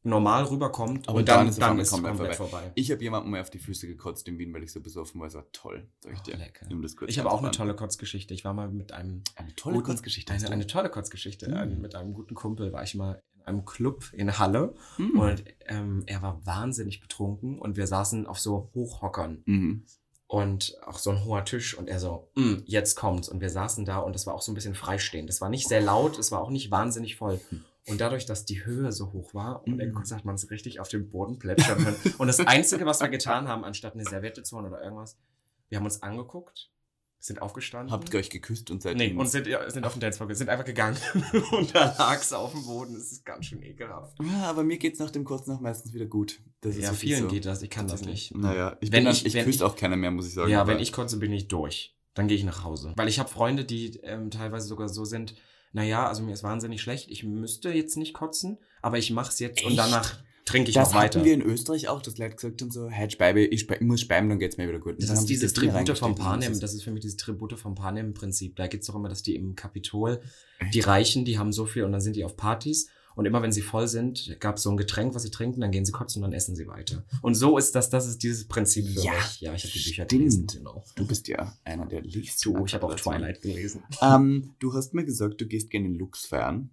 normal rüberkommt Aber und dann dann, ist es dann komplett ist es komplett vorbei. vorbei. Ich habe jemandem mal auf die Füße gekotzt in Wien, weil ich so besoffen war. Es war toll, sag ich Oh, dir. lecker. Um das kurz Ich habe auch eine tolle Kotzgeschichte. Ich war mal mit einem Eine tolle guten- Kurzgeschichte. Eine, eine tolle Kotzgeschichte. Mhm. Mit einem guten Kumpel war ich mal in einem Club in Halle Mhm. und ähm, er war wahnsinnig betrunken und wir saßen auf so Hochhockern Mhm. und auch so ein hoher Tisch und er so, "Mm, jetzt kommt's. Und wir saßen da und das war auch so ein bisschen freistehend. Das war nicht sehr laut, es war auch nicht wahnsinnig voll. Und dadurch, dass die Höhe so hoch war und Mhm. hat, man es richtig auf den Boden plätschern können. Und das Einzige, was wir getan haben, anstatt eine Serviette zu holen oder irgendwas, wir haben uns angeguckt, sind aufgestanden. Habt ihr euch geküsst und seid Nee, und sind, sind auf den Dance sind einfach gegangen. und da lag's auf dem Boden. Das ist ganz schön ekelhaft. Ja, aber mir geht's nach dem Kurzen auch meistens wieder gut. Ja, vielen so. geht das. Ich kann das nicht. Naja, ich Wenn bin ich- ich, wenn küsse ich- auch keiner mehr, muss ich sagen. Ja, wenn ich kotze, bin ich durch. Dann gehe ich nach Hause. Weil ich habe Freunde, die ähm, teilweise sogar so sind, naja, also mir ist wahnsinnig schlecht, ich müsste jetzt nicht kotzen, aber ich mach's jetzt und Echt? danach trinke ich das noch weiter. hatten wir in Österreich auch, dass Leute gesagt haben so, hey, Speibe, ich, muss speiben, dann geht's mir wieder gut. Und das ist dieses das Tribute vom und Panem, das ist für mich dieses Tribute vom Panem-Prinzip. Da geht's doch immer, dass die im Kapitol, Echt? die Reichen, die haben so viel und dann sind die auf Partys und immer wenn sie voll sind, gab's so ein Getränk, was sie trinken, dann gehen sie kotzen und dann essen sie weiter. Und so ist das, das ist dieses Prinzip für Ja, mich. Ja, ich habe die Bücher gelesen. Genau. Du bist ja einer, der liest. Du, ich habe auch Twilight gelesen. Ähm, du hast mir gesagt, du gehst gerne in Lux feiern.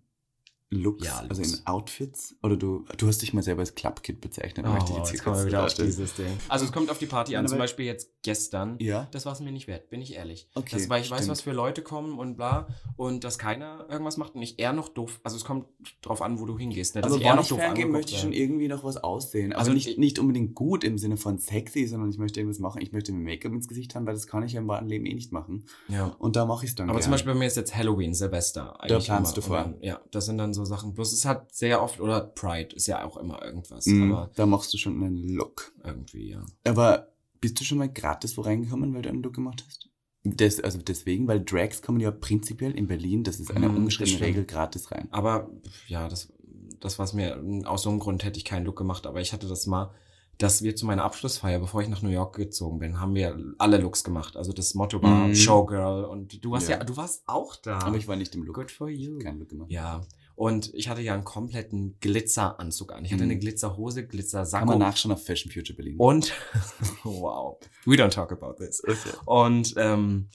Lux, Ja, also Lux. in Outfits. Oder du, du hast dich mal selber als Clubkid bezeichnet. Oh, möchte ich jetzt hier jetzt kommen wir kurz wieder auf dieses Ding. Also es kommt auf die Party an. Zum Beispiel jetzt gestern. Ja. Das war es mir nicht wert, bin ich ehrlich. Okay, das, weil ich weiß, stimmt. was für Leute kommen und bla. Und dass keiner irgendwas macht und ich eher noch doof. Also es kommt drauf an, wo du hingehst. Ne? Dass Aber ich eher noch ich doof feiern gehe, angeguckt möchte ich schon irgendwie noch was aussehen. Also, Also nicht, ich- nicht unbedingt gut im Sinne von sexy, sondern ich möchte irgendwas machen. Ich möchte mir Make-up ins Gesicht haben, weil das kann ich ja im wahren Leben eh nicht machen. Ja. Und da mache ich es dann Aber gern. zum Beispiel bei mir ist jetzt Halloween, Silvester. eigentlich planst immer. du vor. Dann, ja, das sind dann so so Sachen. Bloß es hat sehr oft, oder Pride ist ja auch immer irgendwas. Mhm, Aber da machst du schon einen Look. irgendwie, ja. Aber bist du schon mal gratis wo reingekommen, weil du einen Look gemacht hast? Das, also deswegen, weil Drags kommen ja prinzipiell in Berlin, das ist eine das ungeschriebene. Regel, gratis rein. Aber ja, das, das war's mir. Aus so einem Grund hätte ich keinen Look gemacht, aber ich hatte das mal, dass wir zu meiner Abschlussfeier, bevor ich nach New York gezogen bin, haben wir alle Looks gemacht. Also das Motto war Mhm. Showgirl und du warst ja. Ja. du warst auch da. Aber ich war nicht im Look. Good for you. Kein Look gemacht. Ja. Und ich hatte ja einen kompletten Glitzeranzug an. Ich hatte Mhm. eine Glitzerhose, Kann man nachschauen auf Fashion Future Berlin. und wow, we don't talk about this. Okay. Und ähm,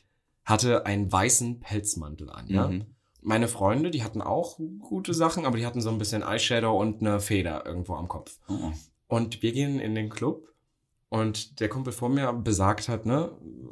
hatte einen weißen Pelzmantel an, ja. Mhm. Meine Freunde, die hatten auch gute Sachen, aber die hatten so ein bisschen Eyeshadow und eine Feder irgendwo am Kopf. Oh. Und wir gehen in den Club und der Kumpel vor mir besagt hat, ne,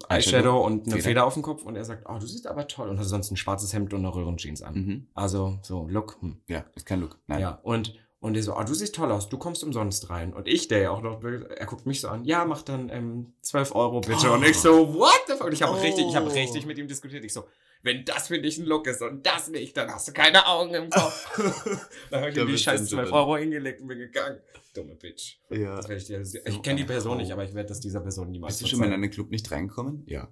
Eyeshadow, Eyeshadow und eine Feder. Feder. auf dem Kopf und er sagt, oh, du siehst aber toll und hatte sonst ein schwarzes Hemd und eine Röhrenjeans an. Mhm. Also so, look, hm. Ja, ist kein Look. Nein. Ja, und, und er so, oh, du siehst toll aus, du kommst umsonst rein. Und ich, der ja auch noch, er guckt mich so an, ja, mach dann ähm, 12 Euro bitte. Und ich so, what the fuck? Und ich habe Oh. richtig, ich habe richtig mit ihm diskutiert. Ich so, wenn das für dich ein Look ist und das nicht, dann hast du keine Augen im Kopf. dann habe ich ihm die scheiß du 12 drin. Euro hingelegt und bin gegangen. Dumme Bitch. ja. Ich ich kenne die Person Hau. nicht, aber ich werde das dieser Person niemals Bist du schon mal in einen Club nicht reingekommen? Ja.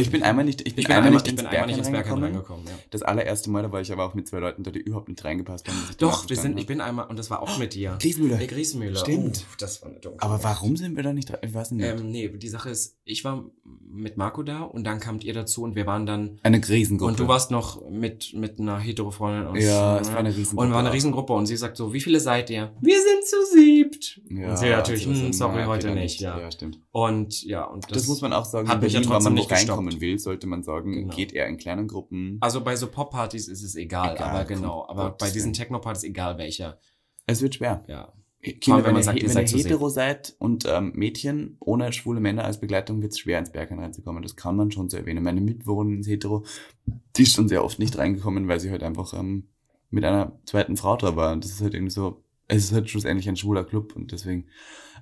Ich bin einmal nicht, ich bin, Ich bin einmal, einmal, nicht ich ins bin einmal nicht ins Bergheim Bergheim reingekommen. ja. Das allererste Mal, da war ich aber auch mit zwei Leuten da, die überhaupt nicht reingepasst haben. Doch, wir sind, ich bin einmal, und das war auch mit dir. Griesmühle. Der Griesmühle. Stimmt. Uff, das war eine dumme Aber warum sind wir da nicht rein? Ich weiß nicht. Ähm, nee, die Sache ist, ich war mit Marco da und dann kamt ihr dazu und wir waren dann. eine Riesengruppe. Und du warst noch mit, mit einer Hetero-Freundin. aus- Ja, es war eine Riesengruppe. Und war eine Riesengruppe und sie sagt so, wie viele seid ihr? Wir sind zu siebt. Ja, und sie natürlich, das hm, sorry, heute nicht, ja. Ja, stimmt. Und ja, und das, Das, muss man auch sagen, hat mich ja trotzdem nicht gestoppt. Reinkommen will, sollte man sagen, Genau. geht eher in kleinen Gruppen. Also bei so Pop-Partys ist es egal, Egal, aber genau. Aber Gottes bei diesen. Techno-Partys, egal welcher. Es wird schwer. Ja. Kinder, wenn man sagt, ihr wenn seid ihr hetero seid und ähm, Mädchen ohne schwule Männer als Begleitung wird es schwer ins Bergheim reinzukommen. Das kann man schon so erwähnen. Meine Mitbewohnerin ist hetero, die ist schon sehr oft nicht reingekommen, weil sie halt einfach ähm, mit einer zweiten Frau da war. Und das ist halt irgendwie so, es ist halt schlussendlich ein schwuler Club und deswegen.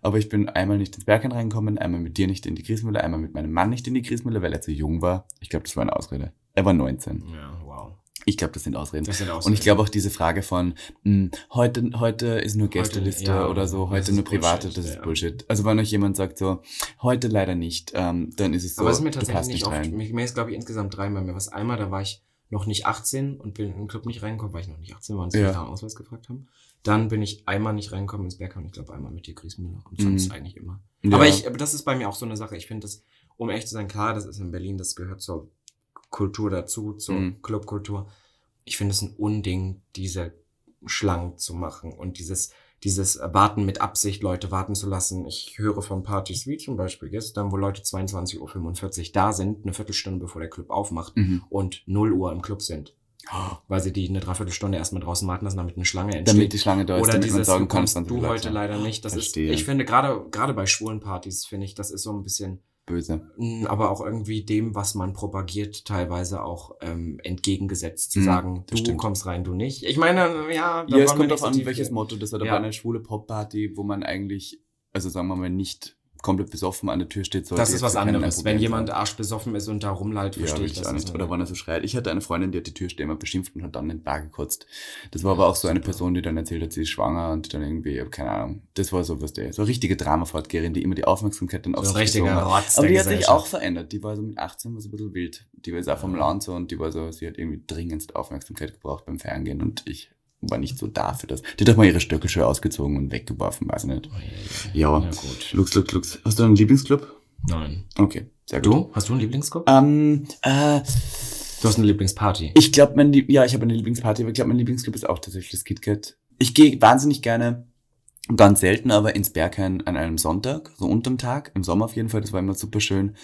Aber ich bin einmal nicht ins Bergheim reingekommen, einmal mit dir nicht in die Griesmühle, einmal mit meinem Mann nicht in die Griesmühle, weil er zu jung war. Ich glaube, das war eine Ausrede. Er war 19. Ja, wow. Ich glaube, das sind Ausreden. Das sind auch Und ich glaube auch diese Frage von, mh, heute, heute ist nur Gästeliste ja, oder so, heute nur private, Bullshit, das ist ja. Bullshit. Also wenn euch jemand sagt so, heute leider nicht, ähm, dann ist es so, Aber es ist mir tatsächlich nicht oft. rein. Mir, ist, glaube ich, insgesamt dreimal mehr was. Einmal, da war ich noch nicht 18 und bin in den Club nicht reingekommen, weil ich noch nicht 18 war und sie Ja. mich nach Ausweis gefragt haben. Dann bin ich einmal nicht reingekommen ins Bergheim. Ich glaube, einmal mit dir, Griesmüller. Und sonst Mhm. eigentlich immer. Ja. Aber ich, aber das ist bei mir auch so eine Sache. Ich finde das, um ehrlich zu sein, klar, das ist in Berlin, das gehört zur Kultur dazu, zur Mhm. Clubkultur. Ich finde es ein Unding, diese Schlangen zu machen und dieses, dieses Warten mit Absicht, Leute warten zu lassen. Ich höre von Partys wie zum Beispiel gestern, wo Leute 22.45 Uhr da sind, eine Viertelstunde bevor der Club aufmacht Mhm. und 0 Uhr im Club sind. Weil sie die eine Dreiviertelstunde erstmal draußen warten lassen, damit eine Schlange entsteht. Damit die Schlange da ist, Oder dieses, sagen du kommst 20 du Leute. heute leider nicht. Das Verstehe. ist, ich finde, gerade, gerade bei schwulen Partys, finde ich, das ist so ein bisschen, Böse. aber auch irgendwie dem, was man propagiert, teilweise auch ähm, entgegengesetzt, zu Mhm, sagen, das du stimmt. kommst rein, du nicht. Ich meine, ja, da Ja, es kommt darauf an, welches. Motto das hat. Aber Ja. eine schwule Popparty, wo man eigentlich, also sagen wir mal, nicht komplett besoffen an der Tür steht, sollte Das ist was anderes. Wenn jemand arschbesoffen ist und da rumleiht, Ja, verstehe ich das nicht. Oder wenn er so schreit. Ich hatte eine Freundin, die hat die Türsteher immer beschimpft und hat dann den Bar gekotzt. Das war aber auch so eine super. Person, die dann erzählt hat, sie ist schwanger und dann irgendwie, keine Ahnung. Das war so was der, so eine richtige Dramafortgeherin, die immer die Aufmerksamkeit dann auf So sich richtiger. Rotz Aber die hat sich auch verändert. Die war so mit 18 war so ein bisschen wild. Die war jetzt auch vom Ja. Land so und die war so, sie hat irgendwie dringendst Aufmerksamkeit gebraucht beim Ferngehen und ich war nicht so da für das. Die hat auch mal ihre Stöckelschuhe ausgezogen und weggeworfen, weiß ich nicht. Oh, Ja. Ja, gut. Lux, Lux, Lux. Hast du einen Lieblingsclub? Nein. Okay, sehr gut. Du? Hast du einen Lieblingsclub? Ähm, äh, Du hast eine Lieblingsparty. ich glaube, mein Lieb ja, ich habe eine Lieblingsparty, aber ich glaube, mein Lieblingsclub ist auch tatsächlich das KitKat. Ich gehe wahnsinnig gerne, ganz selten, aber ins Berghain an einem Sonntag, so unterm Tag, im Sommer auf jeden Fall, das war immer super schön.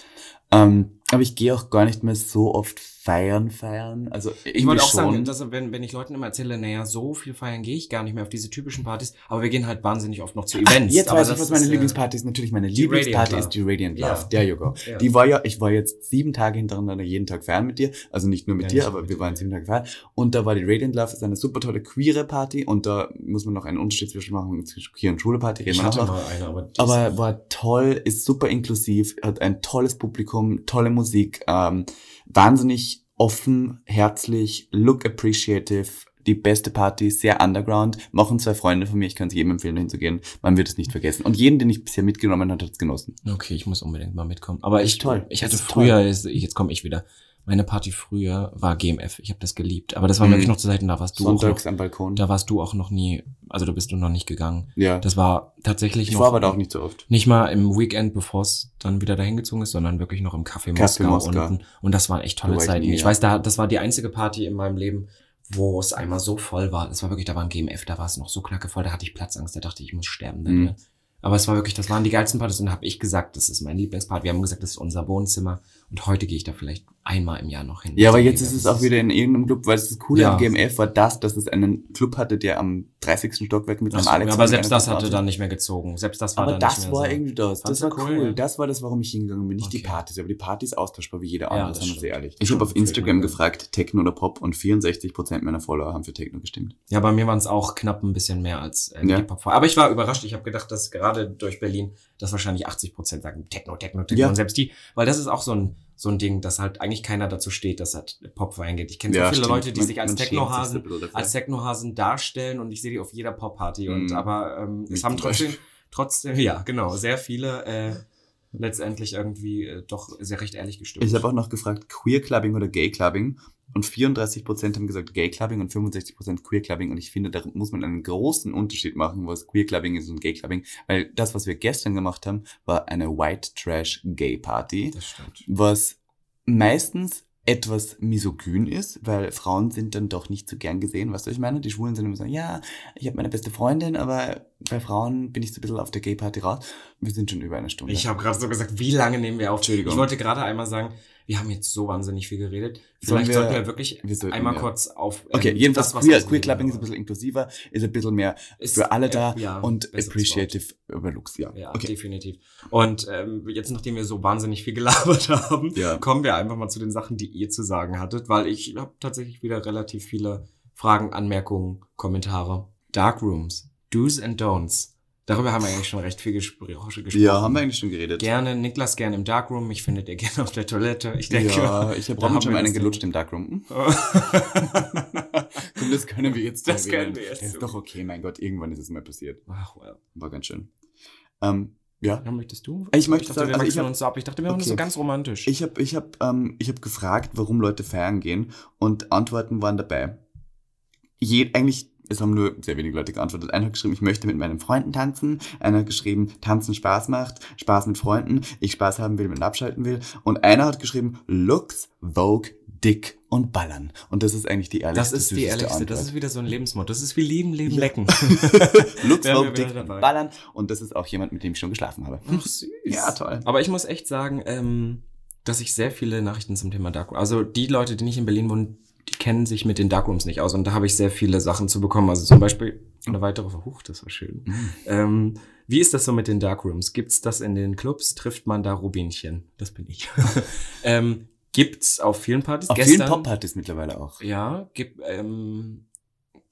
Ähm, aber ich gehe auch gar nicht mehr so oft feiern, feiern. Also Ich wollte auch schon. sagen, dass, wenn, wenn ich Leuten immer erzähle, naja, so viel feiern gehe ich gar nicht mehr auf diese typischen Partys, aber wir gehen halt wahnsinnig oft noch zu Ach, Events. jetzt aber weiß ich, was meine ist, äh, Lieblingsparty ist. Natürlich meine Lieblingsparty ist die Radiant Love. Ja. Der you go. Ja. Die war ja, ich war jetzt sieben Tage hintereinander jeden Tag feiern mit dir. Also nicht nur mit Ja, dir, aber mit wir waren sieben Tage feiern. Und da war die Radiant Love, ist eine super tolle queere Party. Und da muss man noch einen Unterschied zwischen machen zwischen queer und schwule Party. Reden Ich hatte mal eine, aber Aber war toll, ist super inklusiv, hat ein tolles Publikum, tolle Musik, ähm, wahnsinnig offen, herzlich, look appreciative, die beste Party, sehr underground. Machen zwei Freunde von mir, ich kann es jedem empfehlen, hinzugehen. Man wird es nicht vergessen. Und jeden, den ich bisher mitgenommen habe, hat es genossen. Okay, ich muss unbedingt mal mitkommen. Aber ich, toll. ich hatte früher, jetzt, jetzt komme ich wieder. Meine Party früher war GMF. Ich habe das geliebt. Aber das war Mhm. wirklich noch zu Zeiten, da warst du auch noch, Sonntags am Balkon. da warst du auch noch nie, also da bist du noch nicht gegangen. ja. Das war tatsächlich ich noch. war aber da auch nicht so oft. Nicht mal im Weekend, bevor es dann wieder dahin gezogen ist, sondern wirklich noch im Café, Café Moskau, Moskau. unten. Und das waren echt tolle ich Zeiten. nie, ich ja. weiß, da, das war die einzige Party in meinem Leben, wo es einmal so voll war. Es war wirklich, da war ein GMF, da war es noch so knackevoll, da hatte ich Platzangst, da dachte ich, ich muss sterben. Mhm. Mhm. Aber es war wirklich, das waren die geilsten Partys und da habe ich gesagt, das ist mein Lieblingspart. Wir haben gesagt, das ist unser Wohnzimmer und heute gehe ich da vielleicht einmal im Jahr noch hin. Ja, aber Also, jetzt ist es auch wieder in irgendeinem Club, weil das Coole Ja. am GMF war das, dass es einen Club hatte, der am 30. Stockwerk mit einem Alex aber selbst das hatte dann nicht mehr gezogen. Selbst das war Aber dann das nicht mehr war so. irgendwie das. Das Fandst war cool. cool, ja? Das war das, warum ich hingegangen bin. Nicht die Okay. Partys, aber die Party ist austauschbar wie jeder Ja, andere, das sagen wir sehr ehrlich. Ich habe hab auf Instagram gefragt, Techno oder Pop und 64% meiner Follower haben für Techno gestimmt. Ja, bei mir waren es auch knapp ein bisschen mehr als äh, Ja. die Pop. Aber ich war überrascht. Ich habe gedacht, dass gerade durch Berlin, dass wahrscheinlich 80 Prozent sagen Techno, Techno, Techno. Ja. Und selbst die, weil das ist auch so ein so ein Ding, dass halt eigentlich keiner dazu steht, dass halt Pop reingeht. Ich kenne so viele stimmt. Leute, die Man- sich als Technohasen als Technohasen darstellen und ich sehe die auf jeder Pop-Party. Und Mhm. aber ähm, es haben trotzdem, trotzdem, ja, genau, sehr viele äh, letztendlich irgendwie äh, doch sehr recht ehrlich gestimmt. Ich habe auch noch gefragt, Queer Clubbing oder Gay Clubbing und 34% haben gesagt Gay Clubbing und 65% Queer Clubbing und ich finde, da muss man einen großen Unterschied machen, was Queer Clubbing ist und Gay Clubbing, weil das, was wir gestern gemacht haben, war eine White Trash Gay Party. das stimmt. was meistens etwas misogyn ist, weil Frauen sind dann doch nicht so gern gesehen, weißt du, was ich meine? Die Schwulen sind immer so, ja, ich habe meine beste Freundin, aber bei Frauen bin ich so ein bisschen auf der Gay-Party raus. Wir sind schon über eine Stunde. Ich habe gerade so gesagt, wie lange nehmen wir auf? Entschuldigung. Ich wollte gerade einmal sagen, wir haben jetzt so wahnsinnig viel geredet. Vielleicht wir- sollten wir wirklich wir sollten, einmal ja. kurz auf. ähm, okay, jedenfalls das, was Queer, Queer Clubbing ist ein bisschen inklusiver, ist ein bisschen mehr Ist, für alle äh, da ja, und appreciative Overlooks, ja. Ja, okay. definitiv. Und ähm, jetzt, nachdem wir so wahnsinnig viel gelabert haben, Ja. kommen wir einfach mal zu den Sachen, die ihr zu sagen hattet, weil ich habe tatsächlich wieder relativ viele Fragen, Anmerkungen, Kommentare. Darkrooms, Do's and Don'ts. Darüber haben wir eigentlich schon recht viel gespr gesprochen. Ja, haben wir eigentlich schon geredet. Gerne, Niklas gerne im Darkroom, mich findet ihr gerne auf der Toilette. Ich denke, ja, ich habe haben schon einen gelutscht im Darkroom. Komm, das können wir jetzt Das erwähnen. können wir jetzt Das ist doch okay, mein Gott, irgendwann ist es mal passiert. Ach, well. War ganz schön. Ähm, ja, Ja, möchtest du? Ich möchte dachte, sagen, also ich hab- uns so ab. Ich dachte, wir machen das so Okay. ganz romantisch. Ich habe ich hab, ähm, ich hab gefragt, warum Leute feiern gehen und Antworten waren dabei. Je, eigentlich, es haben nur sehr wenige Leute geantwortet. Einer hat geschrieben, ich möchte mit meinen Freunden tanzen. Einer hat geschrieben, tanzen Spaß macht, Spaß mit Freunden, ich Spaß haben will, mit abschalten will. Und einer hat geschrieben, Looks, Vogue, Dick und Ballern. Und das ist eigentlich die ehrlichste, das ist die ehrlichste, Antwort. das ist wieder so ein Lebensmotto. Das ist wie Lieben, Leben, Ja. Lecken. Looks, Vogue, Dick, dabei. Ballern. Und das ist auch jemand, mit dem ich schon geschlafen habe. Ach, süß. Ja, toll. Aber ich muss echt sagen, ähm, dass ich sehr viele Nachrichten zum Thema Darkroom, also die Leute, die nicht in Berlin wohnen, die kennen sich mit den Darkrooms nicht aus. Und da habe ich sehr viele Sachen zu bekommen. Also zum Beispiel eine weitere Verhuch, das war schön. Mhm. Ähm, wie ist das so mit den Darkrooms? Gibt's das in den Clubs? Trifft man da Rubinchen? Das bin ich. ähm, gibt's auf vielen Partys? Auf vielen Pop-Partys mittlerweile auch. Ja, gibt, ähm,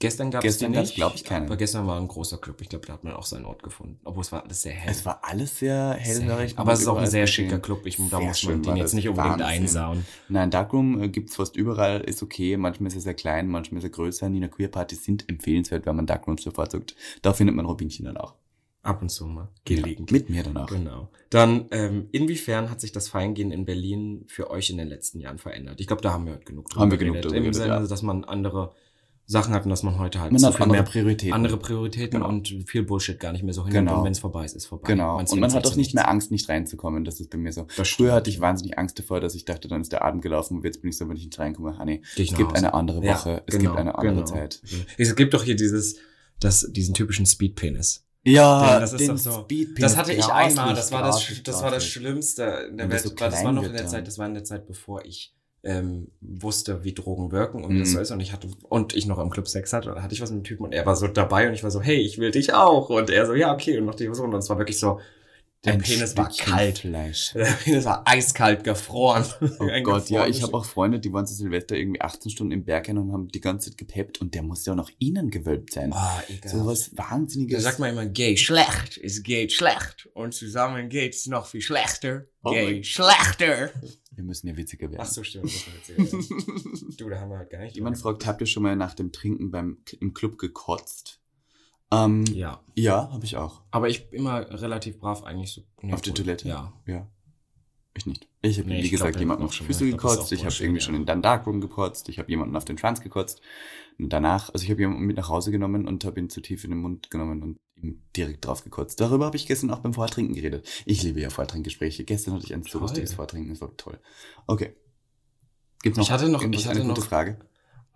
gestern gab es die nicht. glaub ich, keine. Aber gestern war ein großer Club. Ich glaube, da hat man auch seinen Ort gefunden. Obwohl es war alles sehr hell. Es war alles sehr hellhörig. aber es ist auch ein sehr schicker Club. Ich, da muss man den jetzt nicht unbedingt Wahnsinn. einsauen. Nein, Darkroom äh, gibt's fast überall, ist okay. Manchmal ist er sehr klein, manchmal ist er größer. Nina Queer Partys sind empfehlenswert, wenn man Darkrooms bevorzugt. Da findet man Robinchen dann auch. Ab und zu mal. Gelegentlich. Mit mir dann auch. Genau. Dann, ähm, inwiefern hat sich das Feingehen in Berlin für euch in den letzten Jahren verändert? Ich glaube, da haben wir heute genug Haben wir genug drüber Im Sinne, ja. dass man andere Sachen hat und dass man heute halt Man hat viel andere mehr Prioritäten. andere Prioritäten Genau. und viel Bullshit gar nicht mehr so hinnimmt. Genau. Und wenn es vorbei ist, ist vorbei. Genau. Man und man hat auch nicht mehr. Angst, nicht reinzukommen. Das ist bei mir so. Früher hatte ich wahnsinnig Angst davor, dass ich dachte, dann ist der Abend gelaufen und jetzt bin ich so, wenn ich nicht reinkomme. Ah, nee. Es gibt Hause. eine andere Ja, Woche. es genau, gibt eine andere genau. Zeit. Es gibt doch hier dieses, das, diesen typischen Speed-Penis. Ja, Ja, das ist doch so. Speedpenis, Das hatte ich einmal, das war das, das war das. Schlimmste in der Welt. so das war noch in der. Zeit, das war in der Zeit, bevor ich ähm, wusste, wie Drogen wirken und Mhm. das so ist. Und ich hatte, und ich noch im Club Sex hatte, da hatte ich was mit dem Typen und er war so dabei und ich war so, hey, ich will dich auch. Und er so, ja, okay, und noch die Person. Und es war wirklich so, Der Ein Penis war kalt. Fleisch. Der Penis war eiskalt gefroren. Oh Gott, ja, ich habe auch Freunde, die waren zu Silvester irgendwie 18 Stunden im Berg hin und haben die ganze Zeit gepeppt und der muss ja auch noch innen gewölbt sein. Ah, egal. so was Da Wahnsinniges. sagt man immer, gay schlecht ist gay schlecht. Und zusammen geht's noch viel schlechter. Oh Gay schlechter. Wir müssen ja witziger werden. Ach so, stimmt. Du, da haben wir halt gar nicht. Jemand fragt, habt ihr schon mal nach dem Trinken beim, im Club gekotzt? Ähm, ja, Ja. habe ich auch. Aber ich bin immer relativ brav eigentlich so. Nee, Auf der gut. Toilette? Ja. Ja. Ich nicht. Ich habe, Nee, wie gesagt, glaub, jemanden auf die Füße gekotzt. Ich habe irgendwie schön, schon ja. in den Darkroom gekotzt. Ich habe jemanden auf den Schwanz gekotzt. Und danach, also ich habe jemanden mit nach Hause genommen und habe ihn zu tief in den Mund genommen und ihm direkt drauf gekotzt. Darüber habe ich gestern auch beim Vortrinken geredet. Ich liebe ja Vortrinkgespräche. Gestern hatte ich ein so lustiges Vortrinken. Das war toll. Okay. Gibt's noch, Ich hatte noch- ich hatte eine gute noch- Frage?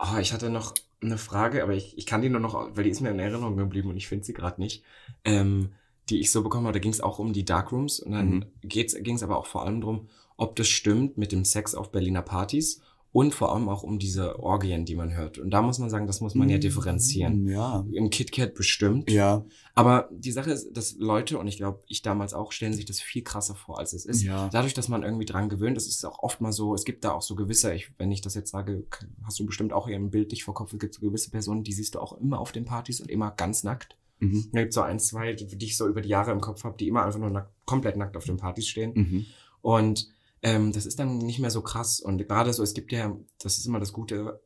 Oh, ich hatte noch eine Frage, aber ich, ich kann die nur noch, weil die ist mir in Erinnerung geblieben und ich finde sie gerade nicht. Ähm, die ich so bekommen habe, da ging es auch um die Darkrooms und dann Mhm. ging es aber auch vor allem darum, ob das stimmt mit dem Sex auf Berliner Partys und vor allem auch um diese Orgien, die man hört. Und da muss man sagen, das muss man ja differenzieren. Ja. Im KitKat bestimmt. Ja. Aber die Sache ist, dass Leute, und ich glaube, ich damals auch, stellen sich das viel krasser vor, als es ist. Ja. Dadurch, dass man irgendwie dran gewöhnt ist, ist es auch oft mal so, es gibt da auch so gewisse, ich, wenn ich das jetzt sage, hast du bestimmt auch hier ein Bild dich vor Kopf, es gibt so gewisse Personen, die siehst du auch immer auf den Partys und immer ganz nackt. Mhm. Da gibt so ein, zwei, die die ich so über die Jahre im Kopf habe, die immer einfach nur nackt, komplett nackt auf den Partys stehen. Mhm. Und ähm, das ist dann nicht mehr so krass. Und gerade so, es gibt ja, das ist immer das Gute,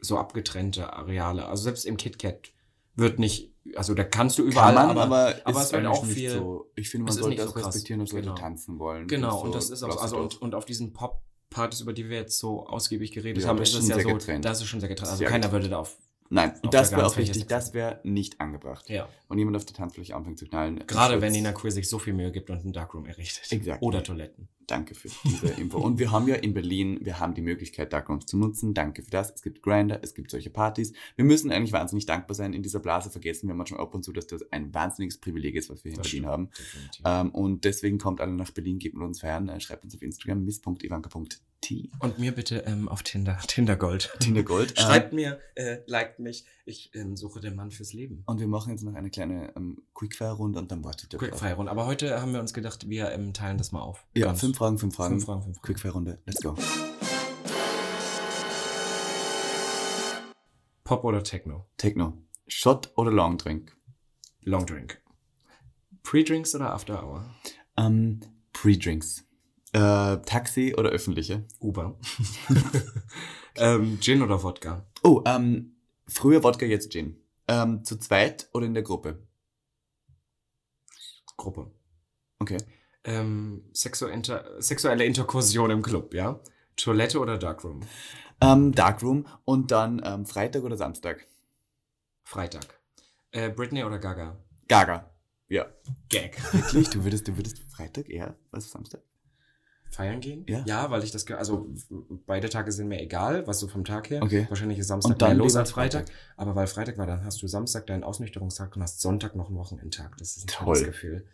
so abgetrennte Areale. Also selbst im KitKat wird nicht, also da kannst du überall, Kann man, aber, aber, es wird auch nicht viel- so. Ich finde, man sollte das so respektieren, dass Leute Genau. tanzen wollen. Genau, so, und das ist auch, also und, und auf diesen Pop-Partys, über die wir jetzt so ausgiebig geredet Ja, haben, das ist schon ja sehr so, getrennt. da ist schon sehr getrennt. Also Sehr keiner getrennt. würde da auf, Nein, auf das wäre auch wichtig. Das wäre nicht angebracht. ja. Und jemand auf der Tanzfläche anfängt zu knallen. Gerade wenn Nina Queer sich so viel Mühe gibt und einen Darkroom errichtet. Exakt. Oder Toiletten. Danke für diese Info. Und wir haben ja in Berlin, wir haben die Möglichkeit, Darkrooms zu nutzen. Danke für das. Es gibt Grinder, es gibt solche Partys. Wir müssen eigentlich wahnsinnig dankbar sein. In dieser Blase vergessen wir manchmal ab und zu, dass das ein wahnsinniges Privileg ist, was wir hier in Berlin stimmt, haben. Ähm, und deswegen kommt alle nach Berlin, gebt mit uns feiern. Äh, schreibt uns auf Instagram miss.ivanka.t. Und mir bitte ähm, auf Tinder, Tinder Gold. Tinder Gold. Schreibt mir, äh, liked mich. Ich ähm, suche den Mann fürs Leben. Und wir machen jetzt noch eine kleine ähm, Quickfire-Runde und dann wartet ihr drauf. Quickfire. Aber heute haben wir uns gedacht, wir ähm, teilen das mal auf. Ja, Ganz- fünf Fragen, fünf Fragen. Fünf Fragen, fünf Fragen. Quickfire-Runde. Let's go. Pop oder Techno? Techno. Shot oder Long Drink? Long Drink. Pre-Drinks oder After Hour? Ähm, Pre-Drinks. Äh, Taxi oder öffentliche? Uber. ähm, Gin oder Wodka? Oh, ähm, früher Wodka, jetzt Gin. Ähm, zu zweit oder in der Gruppe? Gruppe. Okay. Ähm, sexu inter sexuelle Interkursion im Club, ja? Toilette oder Darkroom? Ähm, Darkroom und dann ähm, Freitag oder Samstag? Freitag. Äh, Britney oder Gaga? Gaga. Ja. Gag. Wirklich? Du würdest, du würdest Freitag eher als Samstag? Feiern gehen? Ja. Ja, weil ich das, also beide Tage sind mir egal, was so vom Tag her. Okay. Wahrscheinlich ist Samstag Und dann mehr los als Freitag. Aber weil Freitag war, dann hast du Samstag deinen Ausnüchterungstag und hast Sonntag noch einen Wochenendtag. Das ist ein Toll. tolles Gefühl.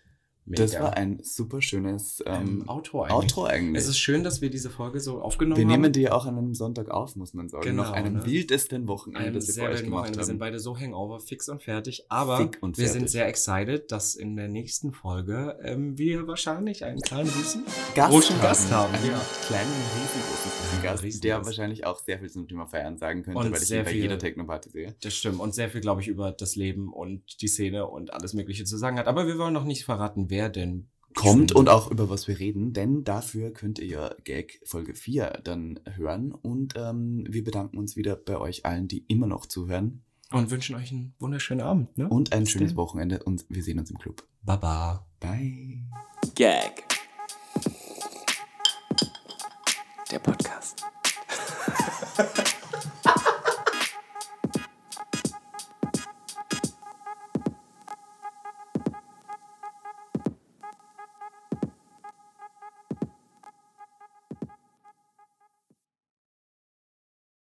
Mega. Das war ein super schönes ähm, ähm, Outro eigentlich. Outro eigentlich. Es ist schön, dass wir diese Folge so aufgenommen wir haben. nehmen die ja auch an einem Sonntag auf, muss man sagen. Genau, Nach einem ne? wildesten Wochenende, einem das wir für euch gemacht Wochenende. Wir sind haben. beide so hangover, fix und fertig. Aber und wir sind fertig. sehr excited, dass in der nächsten Folge ähm, wir wahrscheinlich einen kleinen süßen Gast großen haben. Gast haben. Einen Ja. kleinen, riesengroßen Gast, Riesen der Gast. wahrscheinlich auch sehr viel zum Thema Feiern sagen könnte, Und weil ich ihn bei jeder Techno-Party sehe. Das stimmt. Und sehr viel, glaube ich, über das Leben und die Szene und alles Mögliche zu sagen hat. Aber wir wollen noch nicht verraten, wer denn Kommt und auch über was wir reden, denn dafür könnt ihr ja Gag Folge 4 dann hören und ähm, wir bedanken uns wieder bei euch allen, die immer noch zuhören Und wünschen euch einen wunderschönen Abend. Ne? und ein Bis schönes denn. Wochenende und wir sehen uns im Club. Baba. Bye. Gag. Der Podcast.